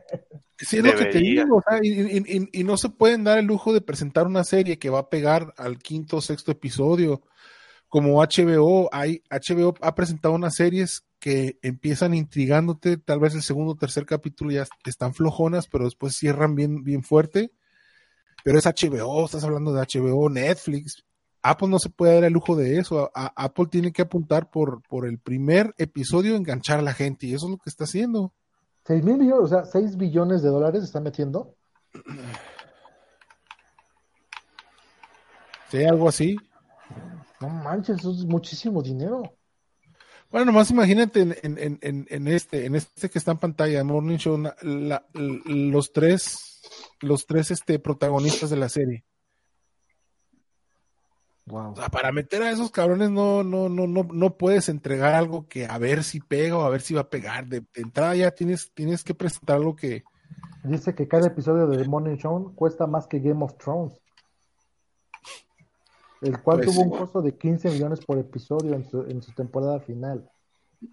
Sí, es lo que te digo, o sea, y, y- y- y no se pueden dar el lujo de presentar una serie que va a pegar al quinto o sexto episodio. Como HBO, hay, HBO ha presentado unas series que empiezan intrigándote, tal vez el segundo o tercer capítulo ya están flojonas, pero después cierran bien, bien fuerte. Pero es HBO, estás hablando de HBO, Netflix. Apple no se puede dar el lujo de eso. A- a- Apple tiene que apuntar por, por el primer episodio, enganchar a la gente, y eso es lo que está haciendo. 6 mil millones, o sea, 6 billones de dólares están metiendo. Sí, algo así. No manches, eso es muchísimo dinero. Bueno, nomás imagínate en, en- en- en- en este, en este que está en pantalla, Morning Show, la- los tres, los tres este, protagonistas de la serie. Wow. O sea, para meter a esos cabrones no, no, no, no, no puedes entregar algo que a ver si pega o a ver si va a pegar. De, de entrada ya tienes, tienes que presentar algo que, Dice que cada episodio de The Morning Show cuesta más que Game of Thrones. El cual Pues tuvo sí. un costo de 15 millones por episodio en su, en su temporada final.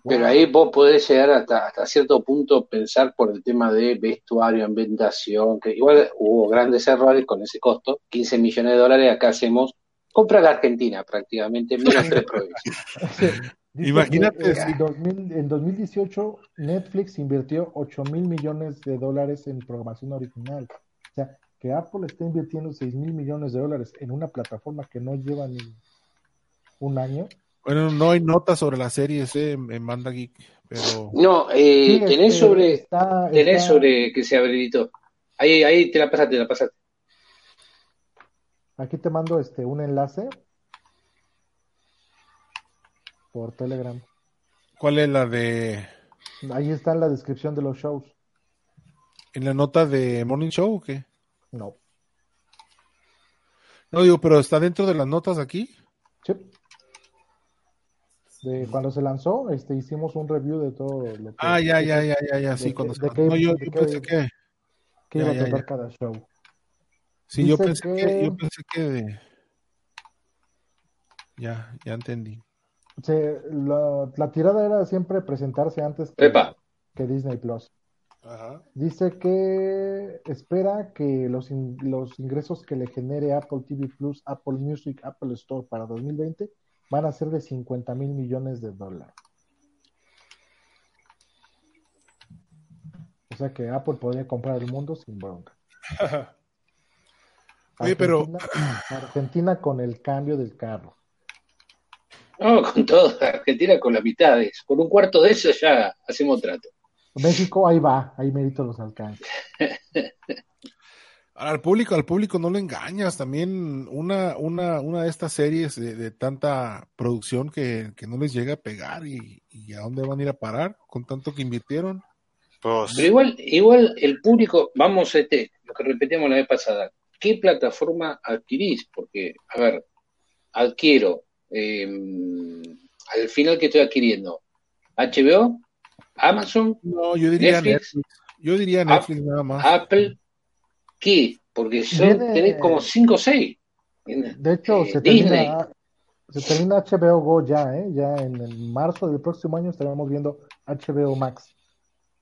Pero Wow. ahí vos podés llegar hasta, hasta cierto punto pensar por el tema de vestuario, ambientación, que igual hubo grandes errores con ese costo, 15 millones de dólares, acá hacemos, compra la Argentina prácticamente, menos tres provincias. Imagínate, eh, en, 2000 en 2018 Netflix invirtió 8 mil millones de dólares en programación original. O sea, que Apple está invirtiendo 6 mil millones de dólares en una plataforma que no lleva ni un año. bueno, no hay notas sobre la serie ese en, en Banda Geek, pero No, eh, Sí, tenés este, sobre, está- tenés está- sobre que se habilitó. Ahí, ahí te la pasaste, te la pasaste. Aquí te mando este un enlace por Telegram. ¿cuál es la de Ahí está en la descripción de los shows. en la nota de Morning Show o qué? No. No digo, pero está dentro de las notas aquí. Sí. De cuando se lanzó, este hicimos un review de todo lo que, Ah, ya, ya, ya, ya, ya, sí, de cuando se de qué- no, yo, yo pensé que que Ya, iba a tratar ya. cada show. sí, yo Dice pensé que, que- yo pensé que de ya, ya entendí. Se- la, la tirada era siempre presentarse antes que, que Disney Plus. Ajá. Dice que espera que los, in- los ingresos que le genere Apple TV Plus, Apple Music, Apple Store para 2020 van a ser de 50 mil millones de dólares. O sea que Apple podría comprar el mundo sin bronca. Oye, pero- Argentina- Argentina con el cambio del carro. No, con todo, Argentina con la mitad de eso. Con un cuarto de eso ya hacemos trato. México, ahí va, ahí mérito los alcanza. Al público, al público no lo engañas. También una, una, una de estas series de, de tanta producción que, que no les llega a pegar y, y a dónde van a ir a parar con tanto que invirtieron. Pues, Pero igual, igual el público, vamos a este, lo que repetimos la vez pasada, ¿qué plataforma adquirís? Porque, a ver, adquiero, eh, al final que estoy adquiriendo, HBO, Amazon, No, yo diría Netflix. Netflix. Yo diría Netflix nada más. Apple, ¿qué? Porque son, Viene- tenés como 5 o 6. De hecho, Eh, se Disney. termina, se termina HBO Go ya, ¿eh? Ya en el marzo del próximo año estaremos viendo HBO Max,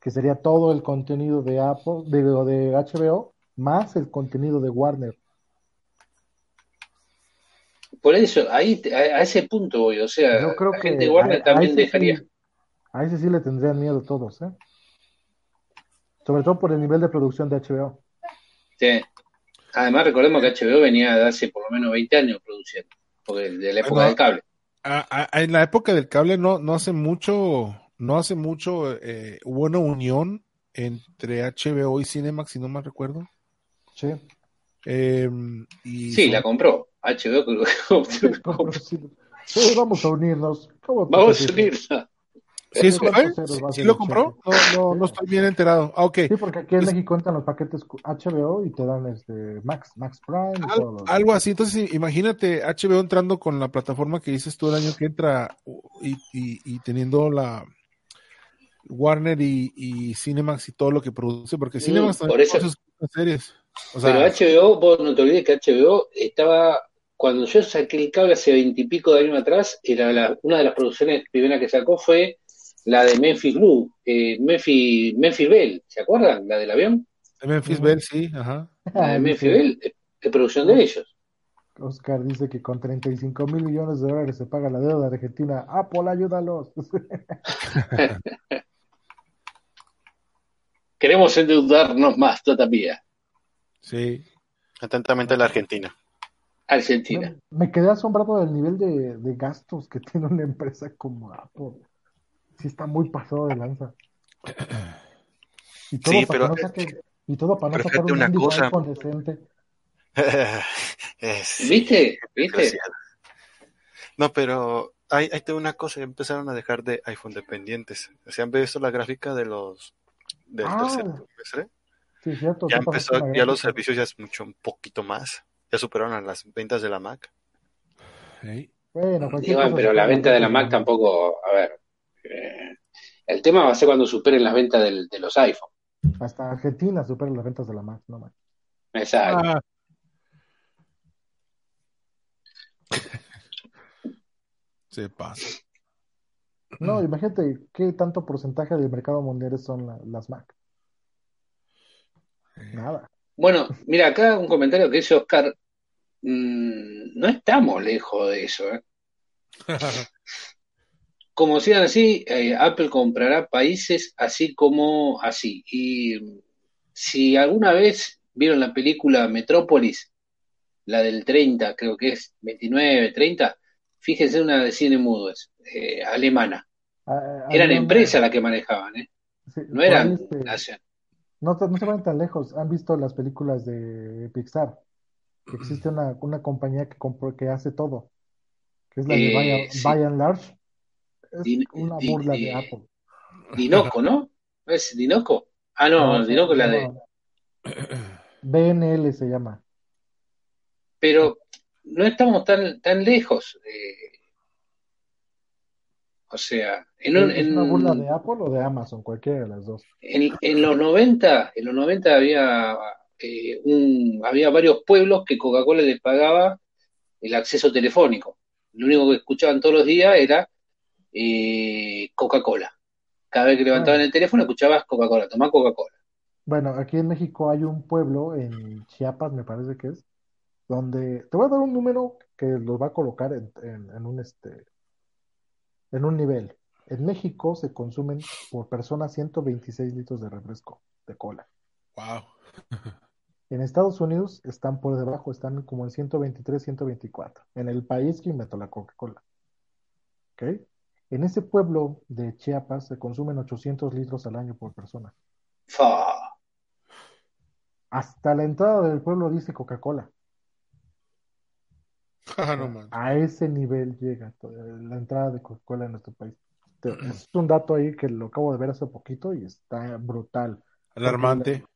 que sería todo el contenido de Apple, de, de HBO, más el contenido de Warner. Por eso, ahí, a, a ese punto voy, o sea, Yo creo la que gente de Warner a- también dejaría. sí- a ese sí le tendrían miedo todos, ¿eh? Sobre todo por el nivel de producción de HBO. Sí. Además, recordemos que HBO venía de hace por lo menos 20 años produciendo, porque de la época Bueno, del cable. A- a- en la época del cable no, no hace mucho, no hace mucho eh, hubo una unión entre HBO y Cinemax, si no mal recuerdo. Sí. Eh, y Sí, son- la compró. HBO creo que compró. Sí, vamos a unirnos. ¿Cómo te Vamos a unirnos. ¿Sí, eso ¿Cuántos fue? ceros ¿Sí, va a sí ser lo compró? No, no, no estoy bien enterado. Ah, ok. Sí, porque aquí en Pues- México entran los paquetes HBO y te dan este Max, Max Prime y Al- todo lo algo así. Entonces, imagínate HBO entrando con la plataforma que dices tú el año que entra y, y- y teniendo la Warner y, y Cinemax y todo lo que produce, porque Cinemax también por eso- produce sus series. O sea, Pero HBO, vos no te olvides que HBO estaba, cuando yo saqué el cable hace veintipico de años atrás, era la- una de las producciones primeras que sacó fue la de Memphis Blue, eh, Memphis, Memphis Bell, ¿se acuerdan? La del avión. de Memphis. Bell, sí, ajá. La de Memphis Bell es, es producción de ellos. Oscar dice que con 35 mil millones de dólares se paga la deuda de Argentina. Apple, ayúdalos. Queremos endeudarnos más todavía. Sí. Atentamente la Argentina. Argentina. Me quedé asombrado del nivel de, de gastos que tiene una empresa como Apple. Sí está muy pasado de lanza. Y todo Sí, para pero- no saque- y todo para no pero sacar un una cosa. iPhone decente. ¿Viste? ¿Viste? No, pero hay, hay una cosa, ya empezaron a dejar de iPhone dependientes. ¿Se han visto la gráfica de los del Ah. tercer trimestre? Sí, cierto. Ya empezó, ya los servicios ya es mucho, un poquito más. Ya superaron a las ventas de la Mac. Sí. Bueno, pero la venta de la. Mac tampoco, a ver. Eh, el tema va a ser cuando superen las ventas del- de los iPhone. Hasta Argentina supera las ventas de la Mac. No, man. Exacto. Ah. Se pasa. no, imagínate qué tanto porcentaje del mercado mundial son la- las Mac. Nada. Bueno, mira, acá un comentario que dice Oscar. mm, no estamos lejos de eso, ¿eh? Como sigan así, eh, Apple comprará países así como así. Y mm, si alguna vez vieron la película Metrópolis, la del 30, creo que es 29, 30, fíjense una de cine mudo, es eh, alemana. Ah, Eran empresas las que manejaban, ¿eh? sí, No eran este, nación. No, se van tan lejos. Han visto las películas de Pixar. Que existe una, una compañía que que hace todo. Que es la de Eh, sí. Large. Es Din- una burla de Apple. Dinoco, ¿no? ¿Es Dinoco? Ah, no, No, Dinoco es la de. BNL se llama. Pero no estamos tan, tan lejos. eh, o sea, en, un- ¿Es una burla en, de Apple o de Amazon? Cualquiera de las dos. en, en los 90, en los 90 había, eh, un, había varios pueblos que Coca-Cola les pagaba el acceso telefónico. Lo único que escuchaban todos los días era eh, Coca-Cola. Cada vez que levantaban Ah. el teléfono escuchabas Coca-Cola, tomá Coca-Cola. Bueno, aquí en México hay un pueblo, en Chiapas me parece que es, donde te voy a dar un número que los va a colocar en, en- en un este en un nivel. En México se consumen por persona 126 litros de refresco de cola. Wow. En Estados Unidos están por debajo, están como en 123, 124. En el país que inventó la Coca-Cola. ¿Ok? En ese pueblo de Chiapas se consumen 800 litros al año por persona. Fa. Hasta la entrada del pueblo dice Coca-Cola. Ah, no. A ese nivel llega la entrada de Coca-Cola en nuestro país. Es un dato ahí que lo acabo de ver hace poquito y está brutal. Alarmante.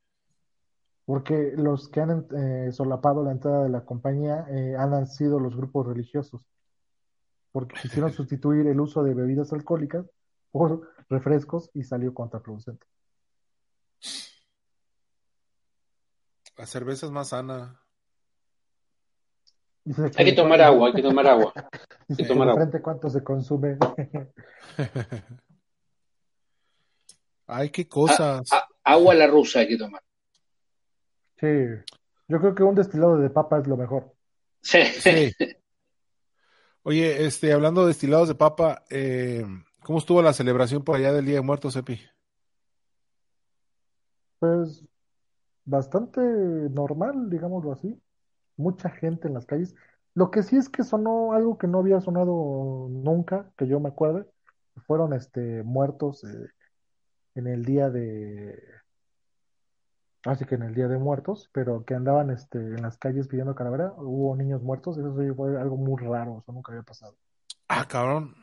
Porque los que han eh, solapado la entrada de la compañía eh, han sido los grupos religiosos. Porque quisieron sustituir el uso de bebidas alcohólicas por refrescos y salió contraproducente. La cerveza es más sana. Hay que tomar agua, hay que tomar agua. Dice que tomar de agua. frente cuánto se consume. Ay, qué cosas. A- agua a la rusa hay que tomar. Sí, yo creo que un destilado de papa es lo mejor. Sí. Sí. Oye, este, hablando de destilados de papa, eh, ¿cómo estuvo la celebración por allá del Día de Muertos, Epi? Pues bastante normal, digámoslo así. Mucha gente en las calles. Lo que sí es que sonó algo que no había sonado nunca, que yo me acuerde. Fueron este muertos eh, en el día de, así que en el día de muertos, pero que andaban este en las calles pidiendo calavera. Hubo niños muertos, eso fue algo muy raro, eso nunca había pasado. Ah, cabrón.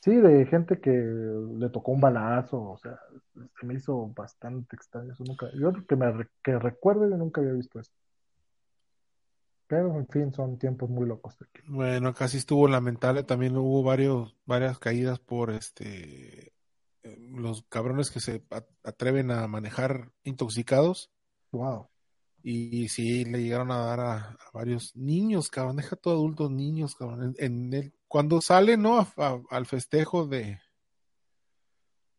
Sí, de gente que le tocó un balazo, o sea, se me hizo bastante extraño. Eso nunca, yo que me que recuerdo, yo nunca había visto eso. Pero en fin, son tiempos muy locos. que- Bueno, casi estuvo lamentable. También hubo varios, varias caídas por este los cabrones que se atreven a manejar intoxicados. Wow. Y, sí, le llegaron a dar a, a varios niños, cabrón. Deja todo adultos, niños, cabrón. En, en el, cuando sale, ¿no? A- a- al festejo de,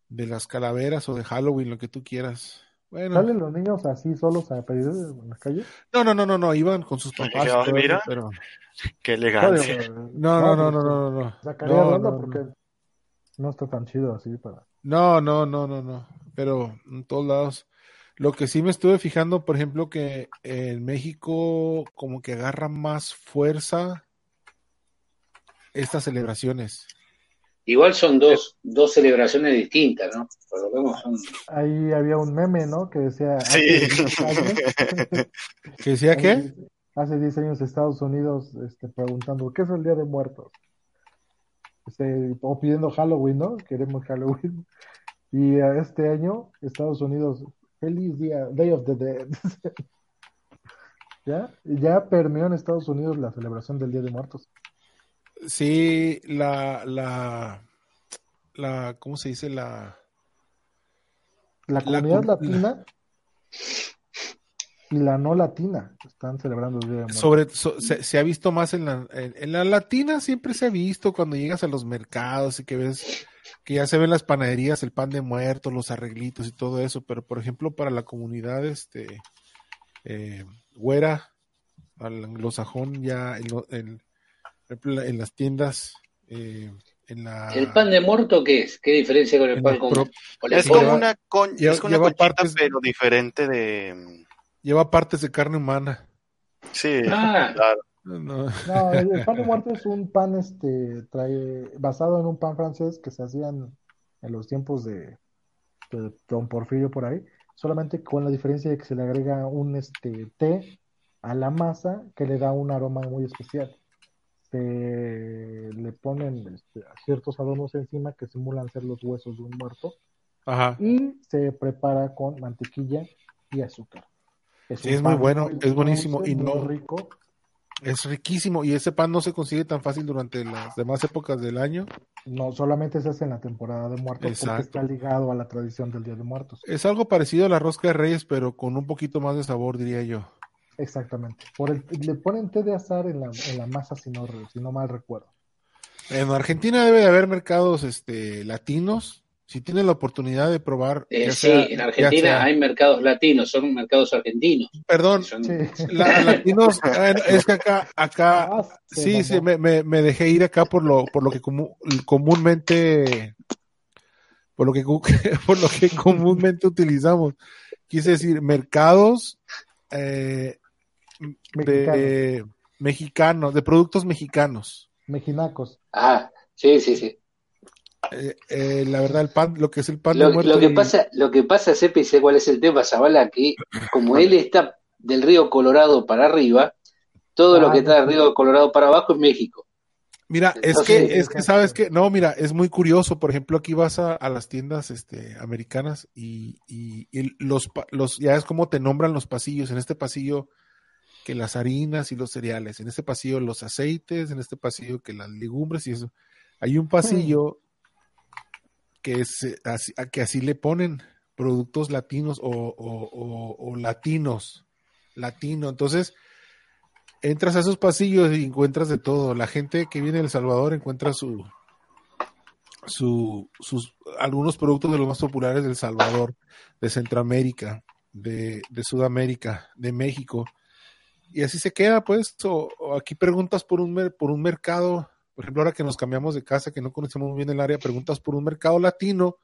de las calaveras o de Halloween, lo que tú quieras. Bueno, ¿Salen los niños así solos a pedir en la calle? no, no, no, no, no, iban con sus papás. y mira. pero Qué elegancia. No, no, no, no, no, no, no. Sacaría No, de onda no, porque no está tan chido así para. No, no, no, no, no. Pero en todos lados. Lo que sí me estuve fijando, por ejemplo, que en México como que agarra más fuerza estas celebraciones. Igual son dos, dos celebraciones distintas, ¿no? Vemos son Ahí había un meme, ¿no? Que decía. Sí. Hace 10 años, ¿Que decía qué? Hace 10 años Estados Unidos este, preguntando, ¿qué es el Día de Muertos? Este, o pidiendo Halloween, ¿no? Queremos Halloween. Y este año Estados Unidos, feliz día, Day of the Dead. ¿Ya? Ya permeó en Estados Unidos la celebración del Día de Muertos. Sí, la, la, la, ¿cómo se dice? La, La comunidad latina y la no latina están celebrando el Día de Muertos. sobre, so- se, se ha visto más en la, en, en la latina siempre se ha visto cuando llegas a los mercados y que ves que ya se ven las panaderías, el pan de muertos, los arreglitos y todo eso, pero por ejemplo para la comunidad este eh, güera, al anglosajón ya en, lo- en- las tiendas, eh, en la ¿El pan de muerto qué es? ¿Qué diferencia con el en pan común? pro- Con el Es como una, con- lleva- es como una conchita, partes- pero diferente de... lleva partes de carne humana. Sí, Ah. claro. No, No, el, el pan de muerto es un pan este trae basado en un pan francés que se hacían en los tiempos de, de Don Porfirio por ahí, solamente con la diferencia de que se le agrega un este té a la masa que le da un aroma muy especial. Se le ponen este, ciertos adornos encima que simulan ser los huesos de un muerto Ajá. y se prepara con mantequilla y azúcar. Sí, es muy bueno, es buenísimo y no- rico. Es riquísimo y ese pan no se consigue tan fácil durante las demás épocas del año. No solamente se hace en la temporada de muertos porque está ligado a la tradición del Día de Muertos. Es algo parecido a la rosca de reyes, pero con un poquito más de sabor, diría yo. Exactamente. Por el, le ponen té de azar en la, en la masa, si no, si no mal recuerdo. En Argentina debe de haber mercados este, latinos. Si tienen la oportunidad de probar. Eh, sí, sea- en Argentina sea- hay mercados latinos, son mercados argentinos. Perdón, Son- Sí. la- latinos. bueno, es que acá, acá Ah, Sí, sí, me, me, me dejé ir acá por lo, por lo que comu- comúnmente, por lo que, por lo que comúnmente utilizamos. Quise decir, mercados eh, de mexicanos, de productos mexicanos. Mejinacos. Ah, sí, sí, sí. Eh, eh, la verdad, el pan, lo que es el pan Lo, de muerto lo que y- pasa, lo que pasa, Sepi, sé cuál es el tema, Zavala, que como él está del río Colorado para arriba, todo lo que está del río Colorado para abajo es México. Mira, es que, es que, ¿sabes que No, mira, es muy curioso. Por ejemplo, aquí vas a, a las tiendas este, americanas y, y- y los, los, ya es como te nombran los pasillos. En este pasillo, que las harinas y los cereales. En este pasillo, los aceites. En este pasillo, que las legumbres y eso. Hay un pasillo que, eh, así, a que así le ponen productos latinos o, latinos. Latino. Entonces, entras a esos pasillos y encuentras de todo. La gente que viene de El Salvador encuentra su, su, sus, algunos productos de los más populares del Salvador, de Centroamérica, de, de Sudamérica, de México. Y así se queda, pues. O, aquí preguntas por un, por un mercado, por ejemplo, ahora que nos cambiamos de casa, que no conocemos muy bien el área, preguntas por un mercado latino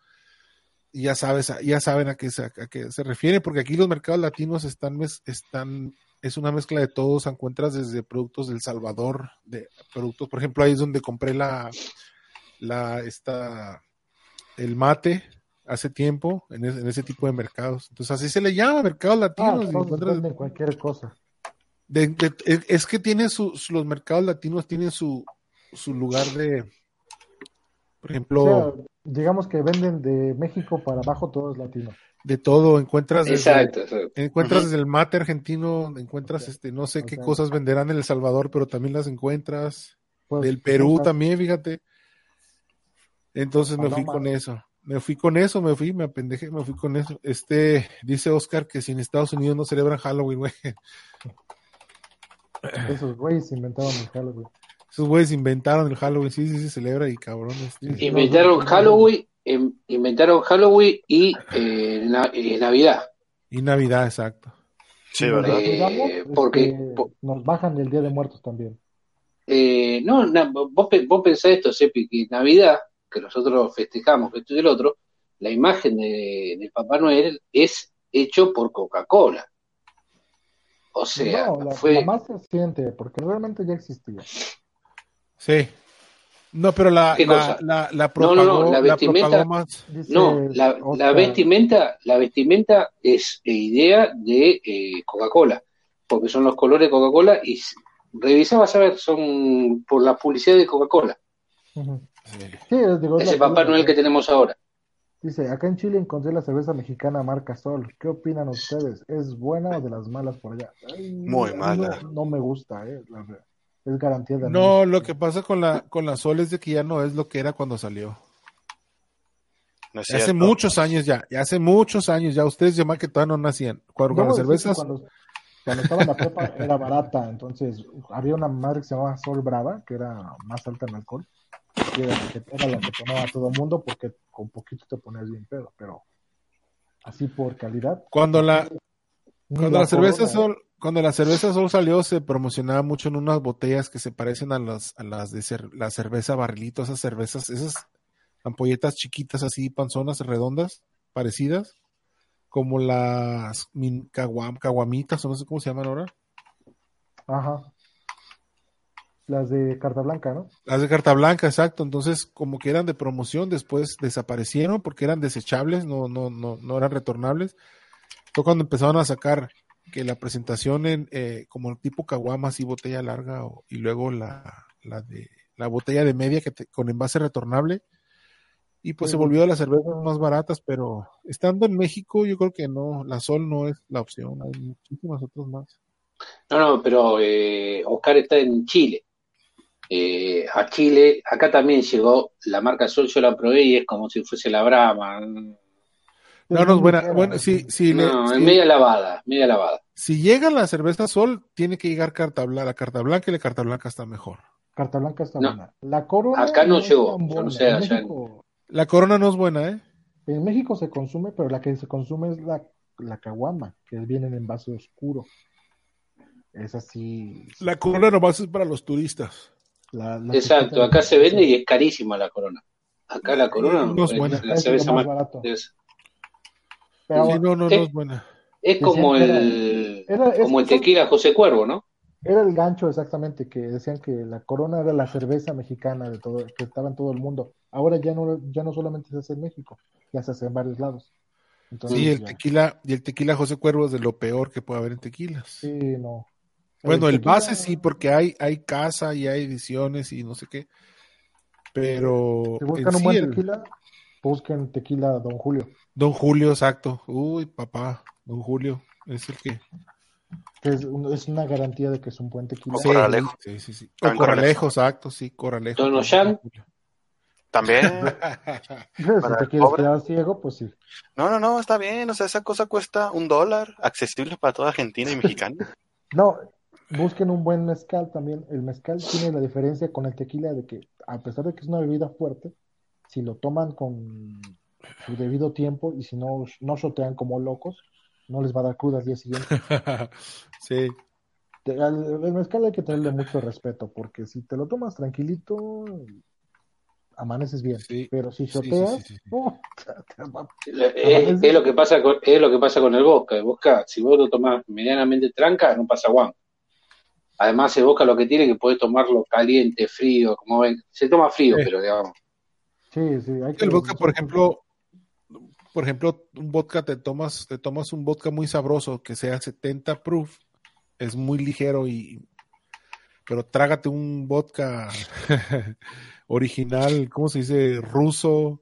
y ya sabes, ya saben a qué se, a qué se refiere, porque aquí los mercados latinos están, es una mezcla de todos, encuentras desde productos del Salvador, de productos, por ejemplo, ahí es donde compré la, la, esta, el mate hace tiempo, en, es- en ese tipo de mercados. Entonces así se le llama, mercados Ah, latinos. y entonces encuentras- cualquier cosa. de- de- es- es que tiene sus, los mercados latinos tienen su, su lugar de, Por ejemplo, O sea, digamos que venden de México para abajo todo es latino. de todo, encuentras desde, Exacto, exacto. encuentras desde el mate argentino, encuentras este, no sé qué cosas venderán en El Salvador, pero también las encuentras. Pues, Del Perú también, fíjate. Entonces me fui con eso. Me fui con eso, me fui, me apendejé, me fui con eso. Este, dice Oscar que si en Estados Unidos no celebran Halloween, güey. Esos güeyes inventaron el Halloween. Esos güeyes inventaron el Halloween, sí, sí, se celebra y cabrón. Sí. Inventaron. Halloween, em- inventaron Halloween y eh, na- eh, Navidad. Y Navidad, exacto. Sí, ¿verdad? Eh, porque- este, po- nos bajan del Día de Muertos también. Eh, no, na- vos, vos pensás esto, Sepi, que Navidad, que nosotros festejamos, que esto y el otro, la imagen de, del Papá Noel es hecho por Coca-Cola. O sea, no, la, fue... la más reciente, porque realmente ya existía. Sí. No, pero la, ¿Qué la, cosa? la, la No, no, no, propagó, la la vestimenta- propagó más. Dice No, la, la vestimenta, la vestimenta es eh, idea de eh, Coca-Cola, porque son los colores de Coca-Cola y revisa, vas a ver, son por la publicidad de Coca-Cola. ujú. Sí. Sí, Ese Papá Noel que tenemos ahora. Dice, acá en Chile encontré la cerveza mexicana marca Sol. ¿Qué opinan ustedes? ¿Es buena o de las malas por allá? Ay, Muy mala. No, no me gusta, eh, la verdad. Es garantía de No, lo que pasa con la, con la Sol es de que ya no es lo que era cuando salió. No es Hace cierto. muchos años ya, ya hace muchos años ya. Ustedes llaman que todavía no nacían. Cuando, con Debo las cervezas, Cuando, cuando estaba en la prepa era barata, entonces había una madre que se llamaba Sol Brava, que era más alta en alcohol, que era, la que era la que tomaba todo el mundo porque con poquito te ponías bien pedo, pero así por calidad. cuando la, Cuando la cerveza Corona, Sol, cuando la cerveza Sol salió, se promocionaba mucho en unas botellas que se parecen a las, a las de cer- la cerveza barrilito, esas cervezas, esas ampolletas chiquitas así, panzonas redondas, parecidas, como las min- caguam- caguamitas, o no sé cómo se llaman ahora. Ajá. Las de carta blanca, ¿no? Las de carta blanca, exacto. Entonces, como que eran de promoción, después desaparecieron porque eran desechables, no, no, no, no eran retornables. Fue cuando empezaron a sacar que la presentación en eh, como tipo caguama, así botella larga, o- y luego la, la de la botella de media que te- con envase retornable. Y pues Sí. se volvió de las cervezas más baratas, pero estando en México, yo creo que no, la Sol no es la opción, hay muchísimas otras más. No, no, pero eh, Oscar está en Chile. Eh, a Chile, acá también llegó la marca Sol, yo la probé y es como si fuese la Brahma. No, no es buena. Bueno, sí, sí, le- No, sí. es media lavada, media lavada. Si llega la cerveza Sol, tiene que llegar carta blanca. La carta blanca y la carta blanca está mejor. Carta blanca está No. buena. La corona Acá no es llegó, tan yo no buena. sé En allá en- México, La corona no es buena, ¿eh? en México se consume, pero la que se consume es la, la caguama, que viene en envase oscuro. Es así. La corona nomás es para los turistas. la- la Exacto, acá se vende y es carísima la corona. Acá la corona No es es buena. la cerveza más más. Es, Pero Sí, no, no, no es buena. es como Decían el, era- como el tequila José Cuervo, ¿no? Era el gancho exactamente, que decían que la corona era la cerveza mexicana de todo, que estaba en todo el mundo. Ahora ya no, ya no solamente se hace en México, ya se hace en varios lados. Entonces, Sí, el ya- tequila, y el tequila José Cuervo es de lo peor que puede haber en tequilas. Sí, no. Bueno, el tequila- base sí, porque hay, hay casa y hay ediciones y no sé qué. Pero Si en buscan un sí buen el- tequila, busquen tequila Don Julio, Don Julio, exacto. Uy, papá, Don Julio es el que. es, un- es una garantía de que es un buen tequila. O Corralejo. Sí, sí, sí. O Corralejo. exacto, sí, Corralejo. Don Ollán. También. si para te el quieres pobre. quedar ciego, pues sí. No, no, no, está bien. O sea, esa cosa cuesta un dólar, accesible para toda Argentina y mexicana. No, busquen un buen mezcal también. El mezcal tiene la diferencia con el tequila de que, a pesar de que es una bebida fuerte, si lo toman con su debido tiempo y si no, no shotean como locos, no les va a dar cruda al día siguiente. sí. Al- El mezcal hay que tenerle mucho respeto, porque si te lo tomas tranquilito, amaneces bien. Sí. Pero si shoteas, sí, sí, Es, es lo que pasa con, es lo que pasa con el vodka. El si vos lo tomás medianamente tranca, no pasa guan. Además, el vodka lo que tiene que podés tomarlo caliente, frío, como ven. Se toma frío, Sí. pero digamos. Sí, sí, hay que... El vodka, por ejemplo, por ejemplo, un vodka te tomas, te tomas un vodka muy sabroso que sea 70 proof, es muy ligero y pero trágate un vodka original, ¿cómo se dice? Ruso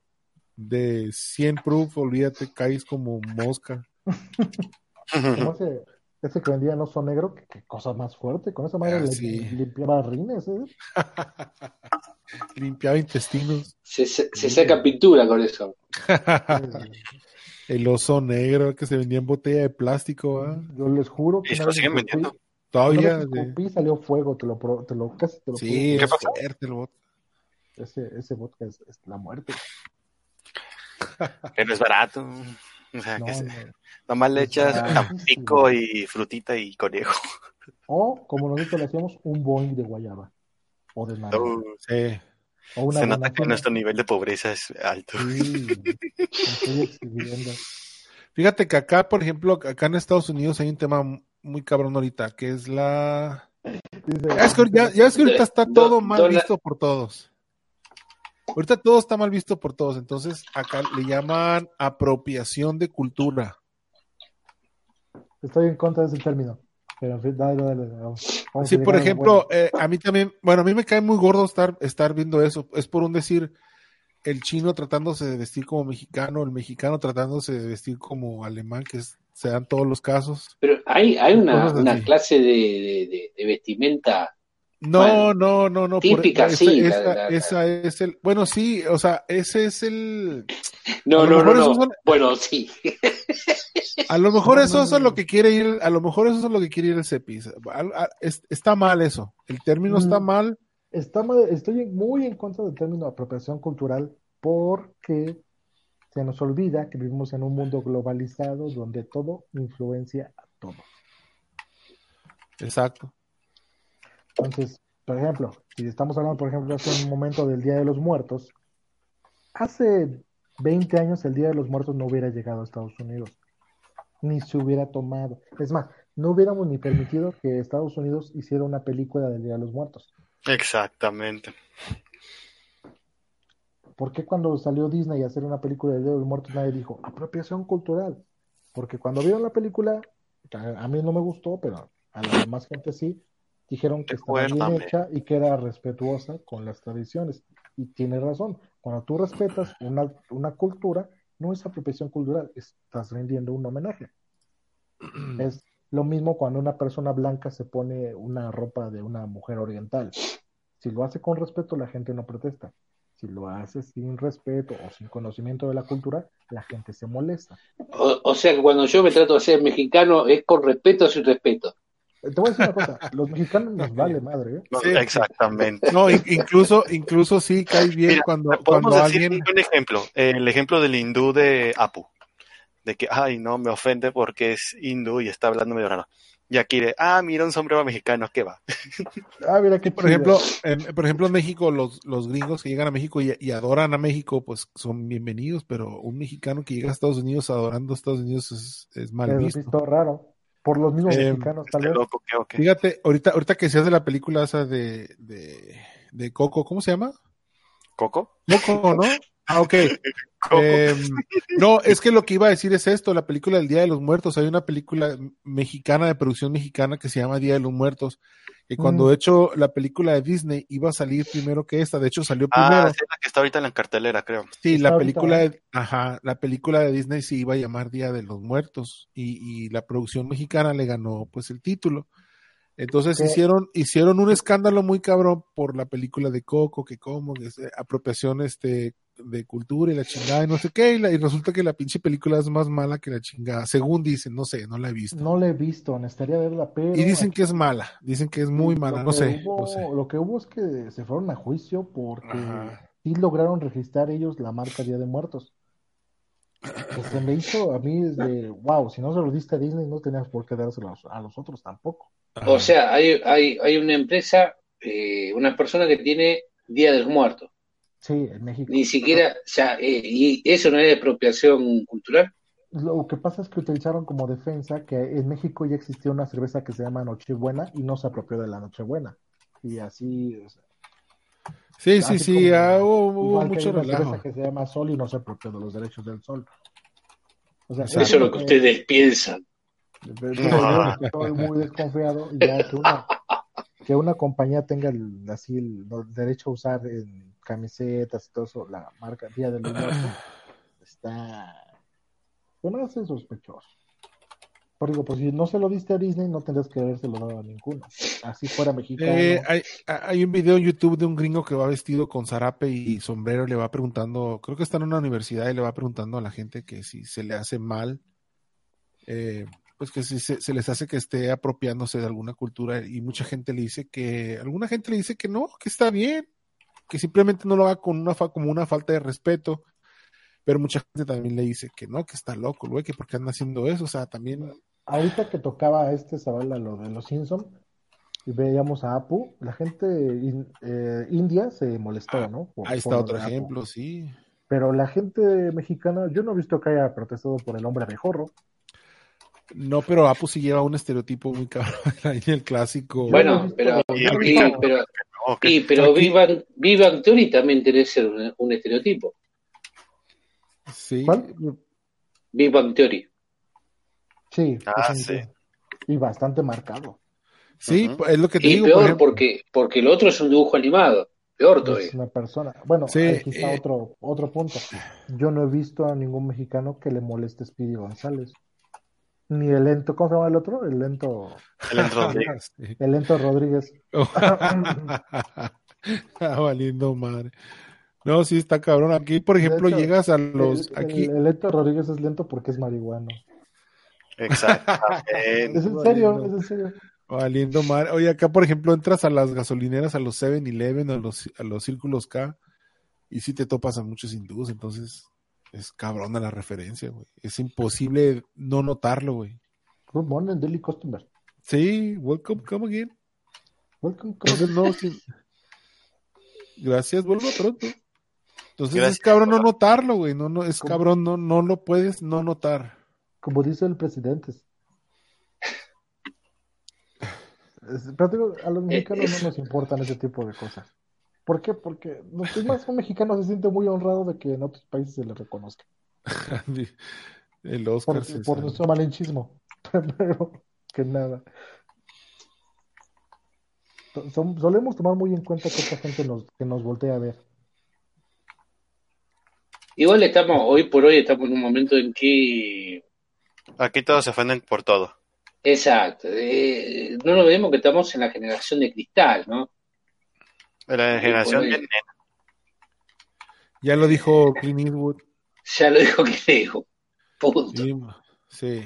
de 100 proof, olvídate, caes como mosca. Como ese, ese que vendía en oso negro, que, que cosa más fuerte. Con esa madre Ah, le sí. limpiaba rines, ¿eh? Limpiaba intestinos. Se, se, se saca pintura con eso. El oso negro que se vendía en botella de plástico. Yo les juro que Y se lo siguen vendiendo. Todavía. de- salió fuego, te lo, pro- te lo casi te lo Sí, es pasó? fuerte el vodka. Ese, ese vodka es, es la muerte. Que no es barato. O sea, No, que se- no. nomás le echas tampico y frutita y conejo. O, como nosotros le hacíamos, un boing de guayaba. O de naranja. Sí. o una se nota que nuestro nivel de pobreza es alto. Sí, me estoy exhibiendo. Fíjate que acá, por ejemplo, acá en Estados Unidos hay un tema muy cabrón ahorita, que es la... Ya es que, ya- ya es que ahorita está Do- todo mal visto por todos. Ahorita todo está mal visto por todos, entonces acá le llaman apropiación de cultura. Estoy en contra de ese término. Pero en fin, dale, dale, dale, vamos. Vamos a Sí, por ejemplo, bueno. eh, a mí también, bueno, a mí me cae muy gordo estar, estar viendo eso. Es por un decir, el chino tratándose de vestir como mexicano, el mexicano tratándose de vestir como alemán, que es- se dan todos los casos. Pero hay, hay una, una clase de, de, de- de vestimenta. No, Bueno, no, no, no. típica, esa, sí, esa- la- la- esa es el, bueno, sí, o sea, ese es el, No, no, no, son- Bueno, sí. a lo mejor No, eso, no, eso es lo que quiere ir, a lo mejor eso es lo que quiere ir el CEPIS. Está mal eso. El término está Mm. mal. Está mal- estoy muy en contra del término apropiación cultural porque se nos olvida que vivimos en un mundo globalizado donde todo influencia a todo. Exacto. Entonces, por ejemplo, si estamos hablando, por ejemplo, hace un momento del Día de los Muertos, hace 20 años el Día de los Muertos no hubiera llegado a Estados Unidos, ni se hubiera tomado. Es más, no hubiéramos ni permitido que Estados Unidos hiciera una película del Día de los Muertos. Exactamente. ¿Por qué cuando salió Disney a hacer una película del Día de los Muertos nadie dijo apropiación cultural? Porque cuando vieron la película, a, mí no me gustó, pero a la demás gente sí, dijeron que estaba bien hecha y que era respetuosa con las tradiciones. Y tiene razón, cuando tú respetas una, una cultura, no es apropiación cultural, estás rindiendo un homenaje. Es lo mismo cuando una persona blanca se pone una ropa de una mujer oriental. Si lo hace con respeto, la gente no protesta. Si lo hace sin respeto o sin conocimiento de la cultura, la gente se molesta. O, o sea que cuando yo me trato de ser mexicano es con respeto o sin respeto. Eh, Te voy a decir una cosa, los mexicanos nos vale madre, ¿eh? No, Sí. Exactamente. No, in- incluso, incluso sí cae bien Mira, cuando, Podemos cuando decir alguien. un ejemplo, el ejemplo del hindú de Apu, de que, ay, no, me ofende porque es hindú y está hablando medio raro. Y aquí de, ah, mira un sombrero mexicano, ¿qué va? Ah, mira qué Por ejemplo, en, por ejemplo, en México, los, los gringos que llegan a México y, y adoran a México, pues son bienvenidos, pero un mexicano que llega a Estados Unidos adorando a Estados Unidos es, es mal visto raro. Por los mismos Eh, mexicanos, tal Este vez. loco, ¿qué o qué? Fíjate, ahorita, ahorita que se hace la película esa de, de, de Coco, ¿cómo se llama? ¿Coco? Coco, ¿no? Ah, ok. Eh, no, es que lo que iba a decir es esto, la película del Día de los Muertos. Hay una película mexicana de producción mexicana que se llama Día de los Muertos. Y cuando Mm. de hecho la película de Disney iba a salir primero que esta, de hecho salió primero. Ah, sí, la que está ahorita en la cartelera, creo. Sí, Está la película de, ajá, la película de Disney se iba a llamar Día de los Muertos y, y la producción mexicana le ganó pues el título. Entonces ¿Qué? hicieron, hicieron un escándalo muy cabrón por la película de Coco, que como, que es, apropiación este de cultura y la chingada y no sé qué, y, la- y resulta que la pinche película es más mala que la chingada, según dicen, no sé, no la he visto. No la he visto, necesitaría verla, pero y dicen que es mala, dicen que es muy mala, no sé, hubo- no sé. Lo que hubo es que se fueron a juicio porque Ajá. sí lograron registrar ellos la marca Día de Muertos. Que se me hizo a mí desde, wow, si no se lo diste a Disney, no tenías por qué dárselo a los, a los otros tampoco. Ajá. O sea, hay, hay, hay una empresa, eh, una persona que tiene Día de los Muertos. Sí, en México. Ni siquiera, o sea, eh, y eso no es apropiación cultural. Lo que pasa es que utilizaron como defensa que en México ya existía una cerveza que se llama Nochebuena y no se apropió de la Nochebuena. Y así, o sea, sí, sí, así sí, ah, hubo, mucho una cerveza relajo. que se llama Sol y no se apropió de los derechos del Sol. O sea, Exacto. Eso es lo que ustedes piensan. Estoy muy desconfiado ya que una, que una compañía tenga el, así el, el derecho a usar en camisetas y todo eso, la marca Día del Muerto, está, se me hace sospechoso. Por digo, pues si no se lo diste a Disney, no tendrías que habérselo dado a ninguno. Así fuera mexicano. Eh, hay, hay un video en YouTube de un gringo que va vestido con zarape y sombrero, le va preguntando, creo que está en una universidad y le va preguntando a la gente que si se le hace mal, eh, pues que si se, se les hace que esté apropiándose de alguna cultura y mucha gente le dice que, alguna gente le dice que no, que está bien, que simplemente no lo haga con una fa- como una falta de respeto, pero mucha gente también le dice que no, que está loco, güey, que por qué anda haciendo eso, o sea, también Ahorita que tocaba a este Zavala lo de los Simpson y veíamos a Apu, la gente in- eh, india se molestó, ¿no? Por- ahí por está otro de Apu. ejemplo, sí. Pero la gente mexicana, yo no he visto que haya protestado por el hombre abejorro. No, pero Apu sí lleva un estereotipo muy cabrón ahí en el clásico. Bueno, pero, No, que- y, pero Aquí- Vivan, Vivan Theory también tiene que ser un, un estereotipo. sí. ¿Cuál? Vivan Theory. Sí, Ah, definitivo. y bastante marcado. Sí, Ujú. es lo que te Y digo. peor por ejemplo. porque, porque el otro es un dibujo animado. Peor Es todavía. una persona. Bueno, Sí, aquí está eh. otro, otro punto. Yo no he visto a ningún mexicano que le moleste Speedy González. Ni el lento, ¿cómo se llama el otro? El lento, el Enzo Rodríguez. Sí. el lento Rodríguez. Ah, valiendo madre. No, sí está cabrón. Aquí, por ejemplo, hecho, llegas a los. el, Aquí, el- el lento Rodríguez es lento porque es marihuano. Exactamente. Es en serio, Valiendo. es en serio. valiendo madre. Oye, acá, por ejemplo, entras a las gasolineras, a los 7-Eleven, a los, a los círculos K, y sí te topas a muchos hindús. Entonces, es cabrona la referencia, güey. Es imposible no notarlo, güey. Good morning, Daily Customer. Sí, welcome, come again. Welcome, come no, sí. Gracias, vuelvo pronto. Entonces es cabrón no notarlo, güey. No, no, es cabrón, no, no lo puedes no notar. Como dice el presidente. Es- Pero digo, a los mexicanos no nos importan ese tipo de cosas. ¿Por qué? Porque demás un mexicano se siente muy honrado de que en otros países se le reconozca. El Oscar Por, se por sabe. nuestro malinchismo. Pero que nada. Solemos tomar muy en cuenta que esta gente nos, que nos voltea a ver. Igual estamos, hoy por hoy estamos en un momento en que Aquí todos se ofenden por todo. Exacto. eh, no nos vemos que estamos en la generación de cristal, ¿no? De la generación de nena. Ya lo dijo Clint Eastwood. Ya lo dijo que dijo. Punto. Sí, sí.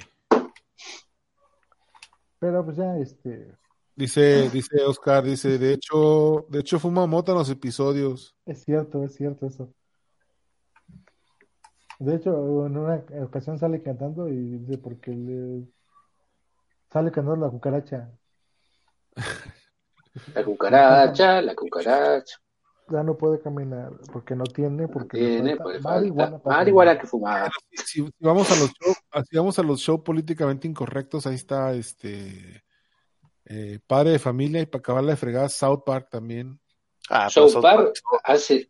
Pero pues ya, este, Dice, dice Oscar, dice, de hecho, de hecho fuma mota en los episodios. es cierto, es cierto eso. De hecho, en una ocasión sale cantando y dice porque le sale cantando la cucaracha. La cucaracha, la cucaracha. Ya no puede caminar porque no tiene, porque le Tiene, falta pues, marihuana falta para marihuana que fumaba. Si, si vamos a los shows, si vamos a los shows políticamente incorrectos, ahí está este eh, padre de familia y para acabarla de fregar, South Park también. Ah, South South Park Park- hace.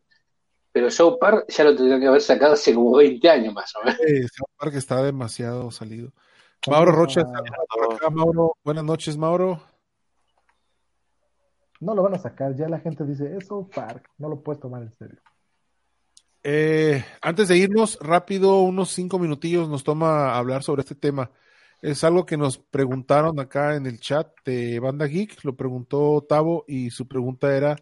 Pero South Park ya lo tendrían que haber sacado hace como 20 años más o menos. Eh, South Park está demasiado salido. Mauro Rocha a- está por acá, Mauro. Buenas noches, Mauro. No lo van a sacar, ya la gente dice, es South Park, no lo puedes tomar en serio. Eh, antes de irnos, rápido, unos cinco minutillos nos toma hablar sobre este tema. Es algo que nos preguntaron acá en el chat de Banda Geek, lo preguntó Tavo y su pregunta era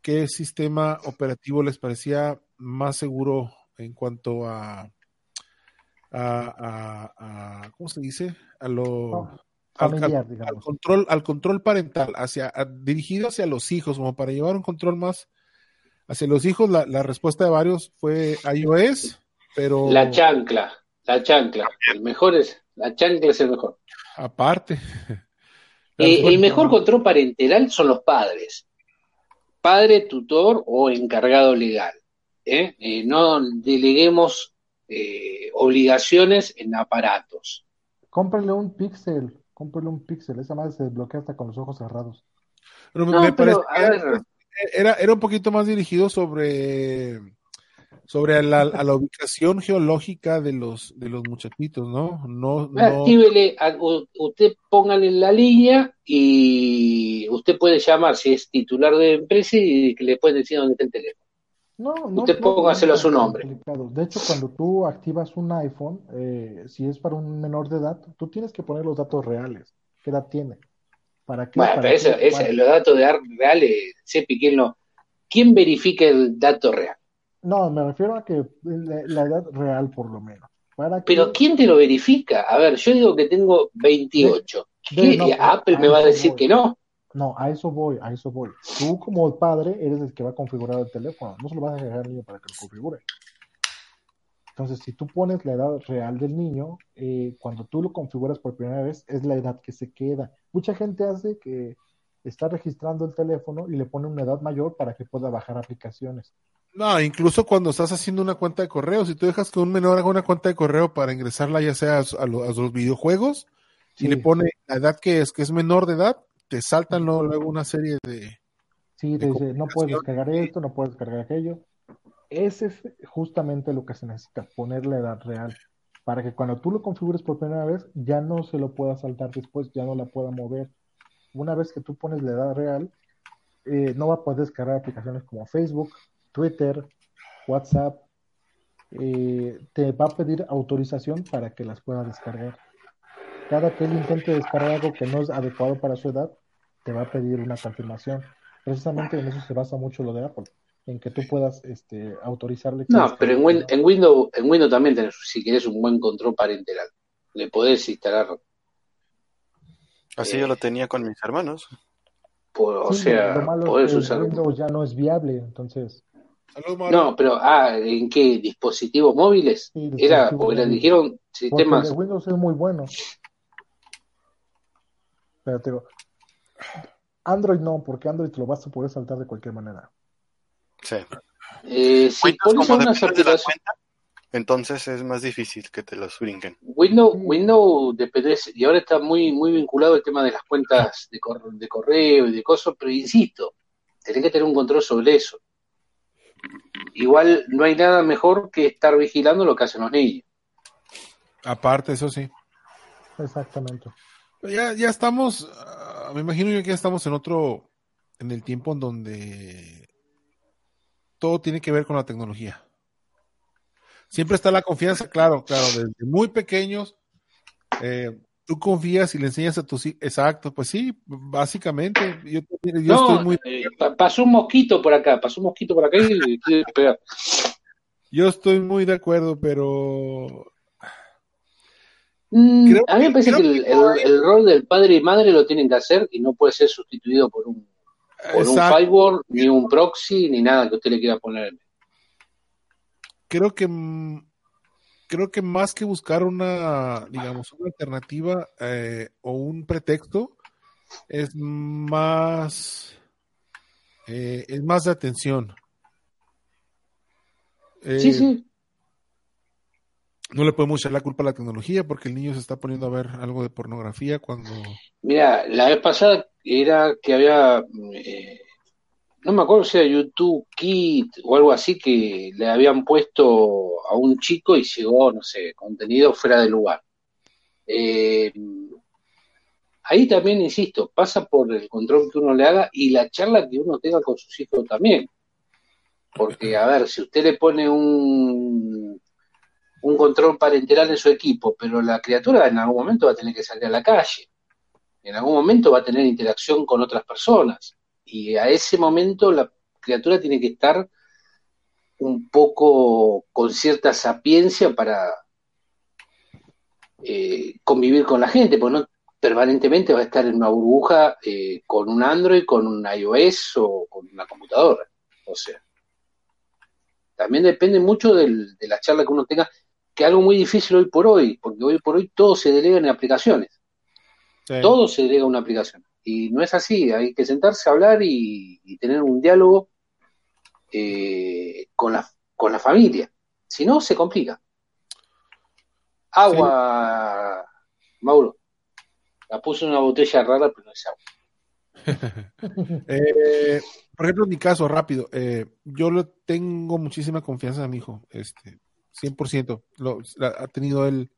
¿qué sistema operativo les parecía más seguro en cuanto a, a, a- a- ¿cómo se dice? A lo Familiar, al digamos. control, al control parental, hacia, a- dirigido hacia los hijos, como para llevar un control más hacia los hijos. La, la respuesta de varios fue iOS, pero La chancla, la chancla. El mejor es. La chancla es el mejor. aparte. Eh, el mejor control parental son los padres. Padre, tutor o encargado legal. ¿eh? Eh, no deleguemos eh, obligaciones en aparatos. Cómprale un Pixel, cómprale un Pixel, esa madre se desbloquea hasta con los ojos cerrados. pero me- No, me pero, parece a que ver. era, era un poquito más dirigido sobre sobre la, a la ubicación geológica de los de los muchachitos, ¿no? No, no Actívele, a- u- usted póngale la línea y usted puede llamar si es titular de empresa y que le pueden decir dónde está el teléfono. No, no, Usted no, póngaselo no a su nombre. complicado. De hecho, cuando tú activas un iPhone, eh, si es para un menor de edad, tú tienes que poner los datos reales. ¿Qué edad tiene? ¿Para qué? Bueno, ¿Para pero eso, qué? eso, Para- los datos reales, sepi quién no. ¿Quién verifica el dato real? No, me refiero a que la, la edad real, por lo menos. ¿Para? Pero ¿quién te lo verifica? A ver, yo digo que tengo 28. De- ¿Qué? no, ¿Y Apple me va a decir voy. que no? No, a eso voy, a eso voy. Tú como padre eres el que va a configurar el teléfono, no se lo vas a dejar al niño para que lo configure. Entonces, si tú pones la edad real del niño, eh, cuando tú lo configuras por primera vez, es la edad que se queda. Mucha gente hace que está registrando el teléfono y le pone una edad mayor para que pueda bajar aplicaciones. No, incluso cuando estás haciendo una cuenta de correo, si tú dejas que un menor haga una cuenta de correo para ingresarla ya sea a, a lo- a los videojuegos y le pone la edad que es, que es menor de edad, te saltan luego, luego una serie de... Sí, te de dice, no puedes descargar esto, no puedes descargar aquello. Ese es justamente lo que se necesita, poner la edad real, para que cuando tú lo configures por primera vez, ya no se lo pueda saltar después, ya no la pueda mover. Una vez que tú pones la edad real, eh, no va a poder descargar aplicaciones como Facebook, Twitter, WhatsApp. eh, te va a pedir autorización para que las pueda descargar. Cada que él intente descargar algo que no es adecuado para su edad, te va a pedir una confirmación. Precisamente en eso se basa mucho lo de Apple, en que tú puedas este, autorizarle. que No, pero en, descargue. Win- en Windows, en Windows también tenés, si querés un buen control parental. Le podés instalar, Así Eh, yo lo tenía con mis hermanos. por- o Sí, sea, lo malo podés es que usar. Windows ya no es viable, entonces. No, pero, ah, ¿en qué? ¿Dispositivos móviles? Sí, Era, porque le dijeron porque el sistemas. Windows es muy bueno. Pero te digo, Android no, porque Android te lo vas a poder saltar de cualquier manera. Sí. Eh, si Windows, pones la aplicaciones. cuenta, entonces es más difícil que te los brinquen. Windows. Windows depende, y ahora está muy, muy vinculado el tema de las cuentas de, cor- de correo y de cosas, pero insisto, tenés que tener un control sobre eso. Igual no hay nada mejor que estar vigilando lo que hacen los niños. Aparte, eso sí. Exactamente. Ya, ya estamos, ah, me imagino yo que ya estamos en otro, en el tiempo en donde todo tiene que ver con la tecnología. Siempre está la confianza, claro, claro, desde muy pequeños, eh, tú confías y le enseñas a tus hijos, exacto, pues sí, básicamente, yo, yo no, estoy muy, eh, pa- pasó un mosquito por acá, pasó un mosquito por acá y yo estoy muy de acuerdo, pero Mm, a mí me parece que el, rol del padre y madre lo tienen que hacer y no puede ser sustituido por un, por un firewall, ni un proxy, ni nada que usted le quiera poner. creo que mm, creo que más que buscar una, digamos, una alternativa eh, o un pretexto, es más eh, es más de atención. Eh, Sí, sí. No le podemos echar la culpa a la tecnología porque el niño se está poniendo a ver algo de pornografía cuando Mira, la vez pasada era que había, eh, no me acuerdo si era YouTube Kit o algo así, que le habían puesto a un chico y llegó, no sé, contenido fuera de lugar. Eh, ahí también, insisto, pasa por el control que uno le haga y la charla que uno tenga con sus hijos también. Porque, a ver, si usted le pone un, un control parental en su equipo, pero la criatura en algún momento va a tener que salir a la calle. En algún momento va a tener interacción con otras personas. Y a ese momento la criatura tiene que estar un poco con cierta sapiencia para eh, convivir con la gente, porque no permanentemente va a estar en una burbuja eh, con un Android, con un iOS o con una computadora. O sea, también depende mucho del- de la charla que uno tenga, que es algo muy difícil hoy por hoy, porque hoy por hoy todo se delega en aplicaciones Sí. todo se delega a una aplicación. Y no es así, hay que sentarse a hablar y, y tener un diálogo eh, con, la, con la familia. Si no, se complica. Agua, Mauro. La puse en una botella rara, pero no es agua. Eh, por ejemplo, en mi caso, rápido, eh, yo le tengo muchísima confianza a mi hijo, este, 100%. Lo, la- ha tenido él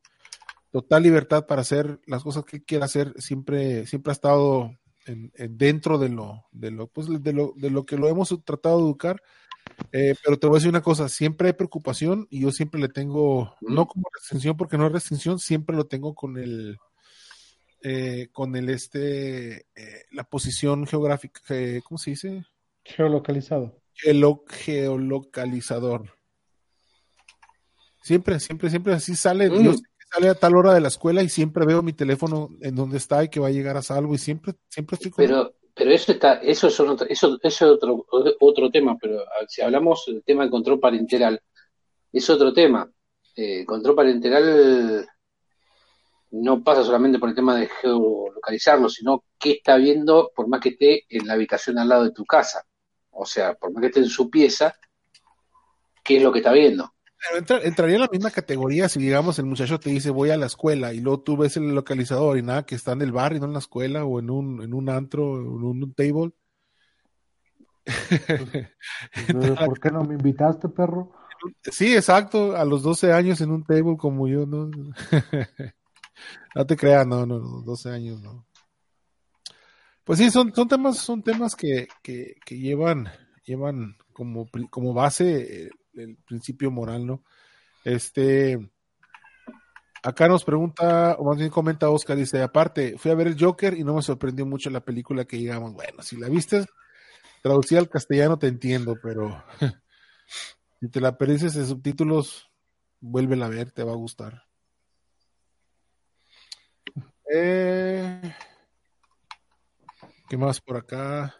total libertad para hacer las cosas que quiera hacer. Siempre, siempre ha estado en- en dentro de lo, de lo, pues, de lo, de lo que lo hemos tratado de educar. Eh, pero te voy a decir una cosa, siempre hay preocupación y yo siempre le tengo, no como restricción porque no es restricción, siempre lo tengo con el, eh, con el este, eh, la posición geográfica, eh, ¿cómo se dice? Geolocalizado. Geolo- geolocalizador. Siempre, siempre, siempre así sale. Mm. Yo sé que sale a tal hora de la escuela y siempre veo mi teléfono en donde está y que va a llegar a salvo y siempre, siempre estoy con Pero, pero eso está, eso es otro, eso, eso es otro, otro tema, pero si hablamos del tema del control parental, es otro tema. Eh, el control parental no pasa solamente por el tema de geolocalizarlo, sino qué está viendo por más que esté en la habitación al lado de tu casa. O sea, por más que esté en su pieza, qué es lo que está viendo. Pero entra- entraría en la misma categoría si, digamos, el muchacho te dice voy a la escuela y luego tú ves el localizador y nada, que está en el bar y no en la escuela o en un, en un antro o en un table. Eh, ¿Por qué no me invitaste, perro? Sí, exacto, a los 12 años en un table como yo, ¿no? No te creas, no, no, no, 12 años, no. Pues sí, son, son temas, son temas que, que, que llevan, llevan como, como base eh, el principio moral, ¿no? Este, acá nos pregunta, o más bien comenta Oscar, dice, aparte, fui a ver el Joker y no me sorprendió mucho la película que llegamos. Bueno, si la viste traducida al castellano te entiendo, pero si te la perdiste en subtítulos, vuélvela a ver, te va a gustar. Eh, ¿Qué más por acá?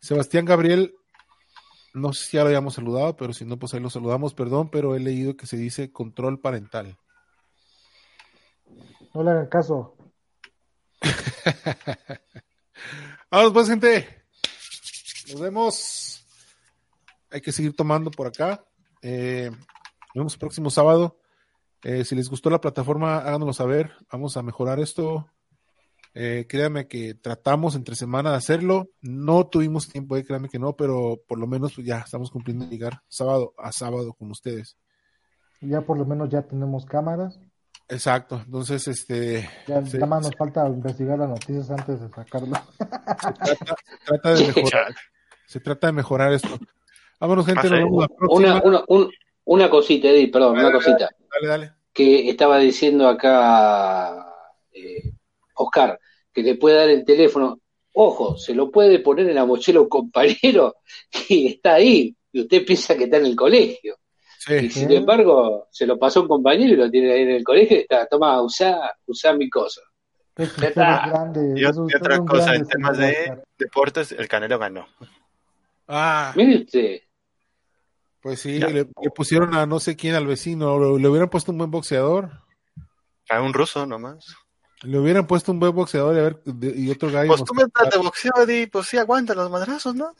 Sebastián Gabriel, no sé si ya lo habíamos saludado, pero si no, pues ahí lo saludamos, perdón, pero he leído que se dice control parental. No le hagan caso. Vamos pues, gente. Nos vemos. Hay que seguir tomando por acá. Eh, nos vemos el próximo sábado. Eh, si les gustó la plataforma, háganoslo saber. Vamos a mejorar esto. Eh, créanme que tratamos entre semana de hacerlo. No tuvimos tiempo, eh, créanme que no, pero por lo menos pues, ya estamos cumpliendo llegar sábado a sábado con ustedes. Ya por lo menos ya tenemos cámaras. Exacto. Entonces, este. Ya nada más nos falta investigar las noticias antes de sacarlo. se trata de mejorar. se trata de mejorar esto. Vámonos, gente. Nos vemos la próxima. Una, una, un- una cosita, Eddie, perdón, Dale, una cosita. Dale, dale. que estaba diciendo acá eh, Oscar, que le puede dar el teléfono. Ojo, se lo puede poner en la mochila a un compañero y está ahí. Y usted piensa que está en el colegio. Y sin embargo, se lo pasó a un compañero y lo tiene ahí en el colegio y está, toma, usá, usá mi cosa. Es que Ya usted está. es grande. Y, otra cosa, en temas señor de Oscar. deportes, el Canelo ganó. Ah, Mire usted, pues sí, le, le pusieron a no sé quién al vecino. Le, le hubieran puesto un buen boxeador. A un ruso nomás. Le hubieran puesto un buen boxeador y, a ver, de- y otro gallo. Pues tú me das de boxeo, Eddie, pues sí aguanta los madrazos, ¿no?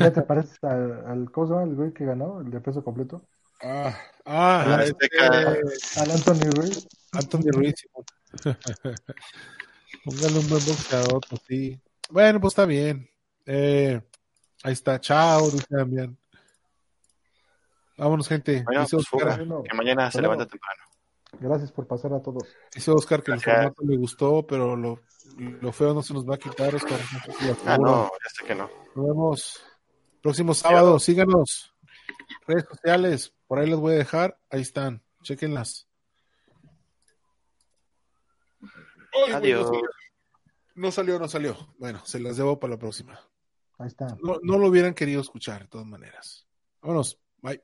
¿Ya te pareces al, al ¿cómo se llama el güey que ganó? El de peso completo. Ah, ah, Ah, este, este. Al Anthony Ruiz. Anthony Ruiz. Póngale un buen boxeador, pues sí. Bueno, pues está bien. Eh, ahí está. Chao, dice Damián. Vámonos, gente. Bueno, pues Que mañana se bueno. levanta temprano. Gracias por pasar a todos. dice Oscar que el formato le gustó, pero lo, lo feo no se nos va a quitar, Oscar. Ah, no, ya sé que no. Nos vemos próximo sábado. Síganos. Redes sociales. Por ahí las voy a dejar. Ahí están. Chequenlas. Adiós. No salió. no salió, no salió. Bueno, se las debo para la próxima. Ahí está. No, no lo hubieran querido escuchar, de todas maneras. Vámonos. Bye.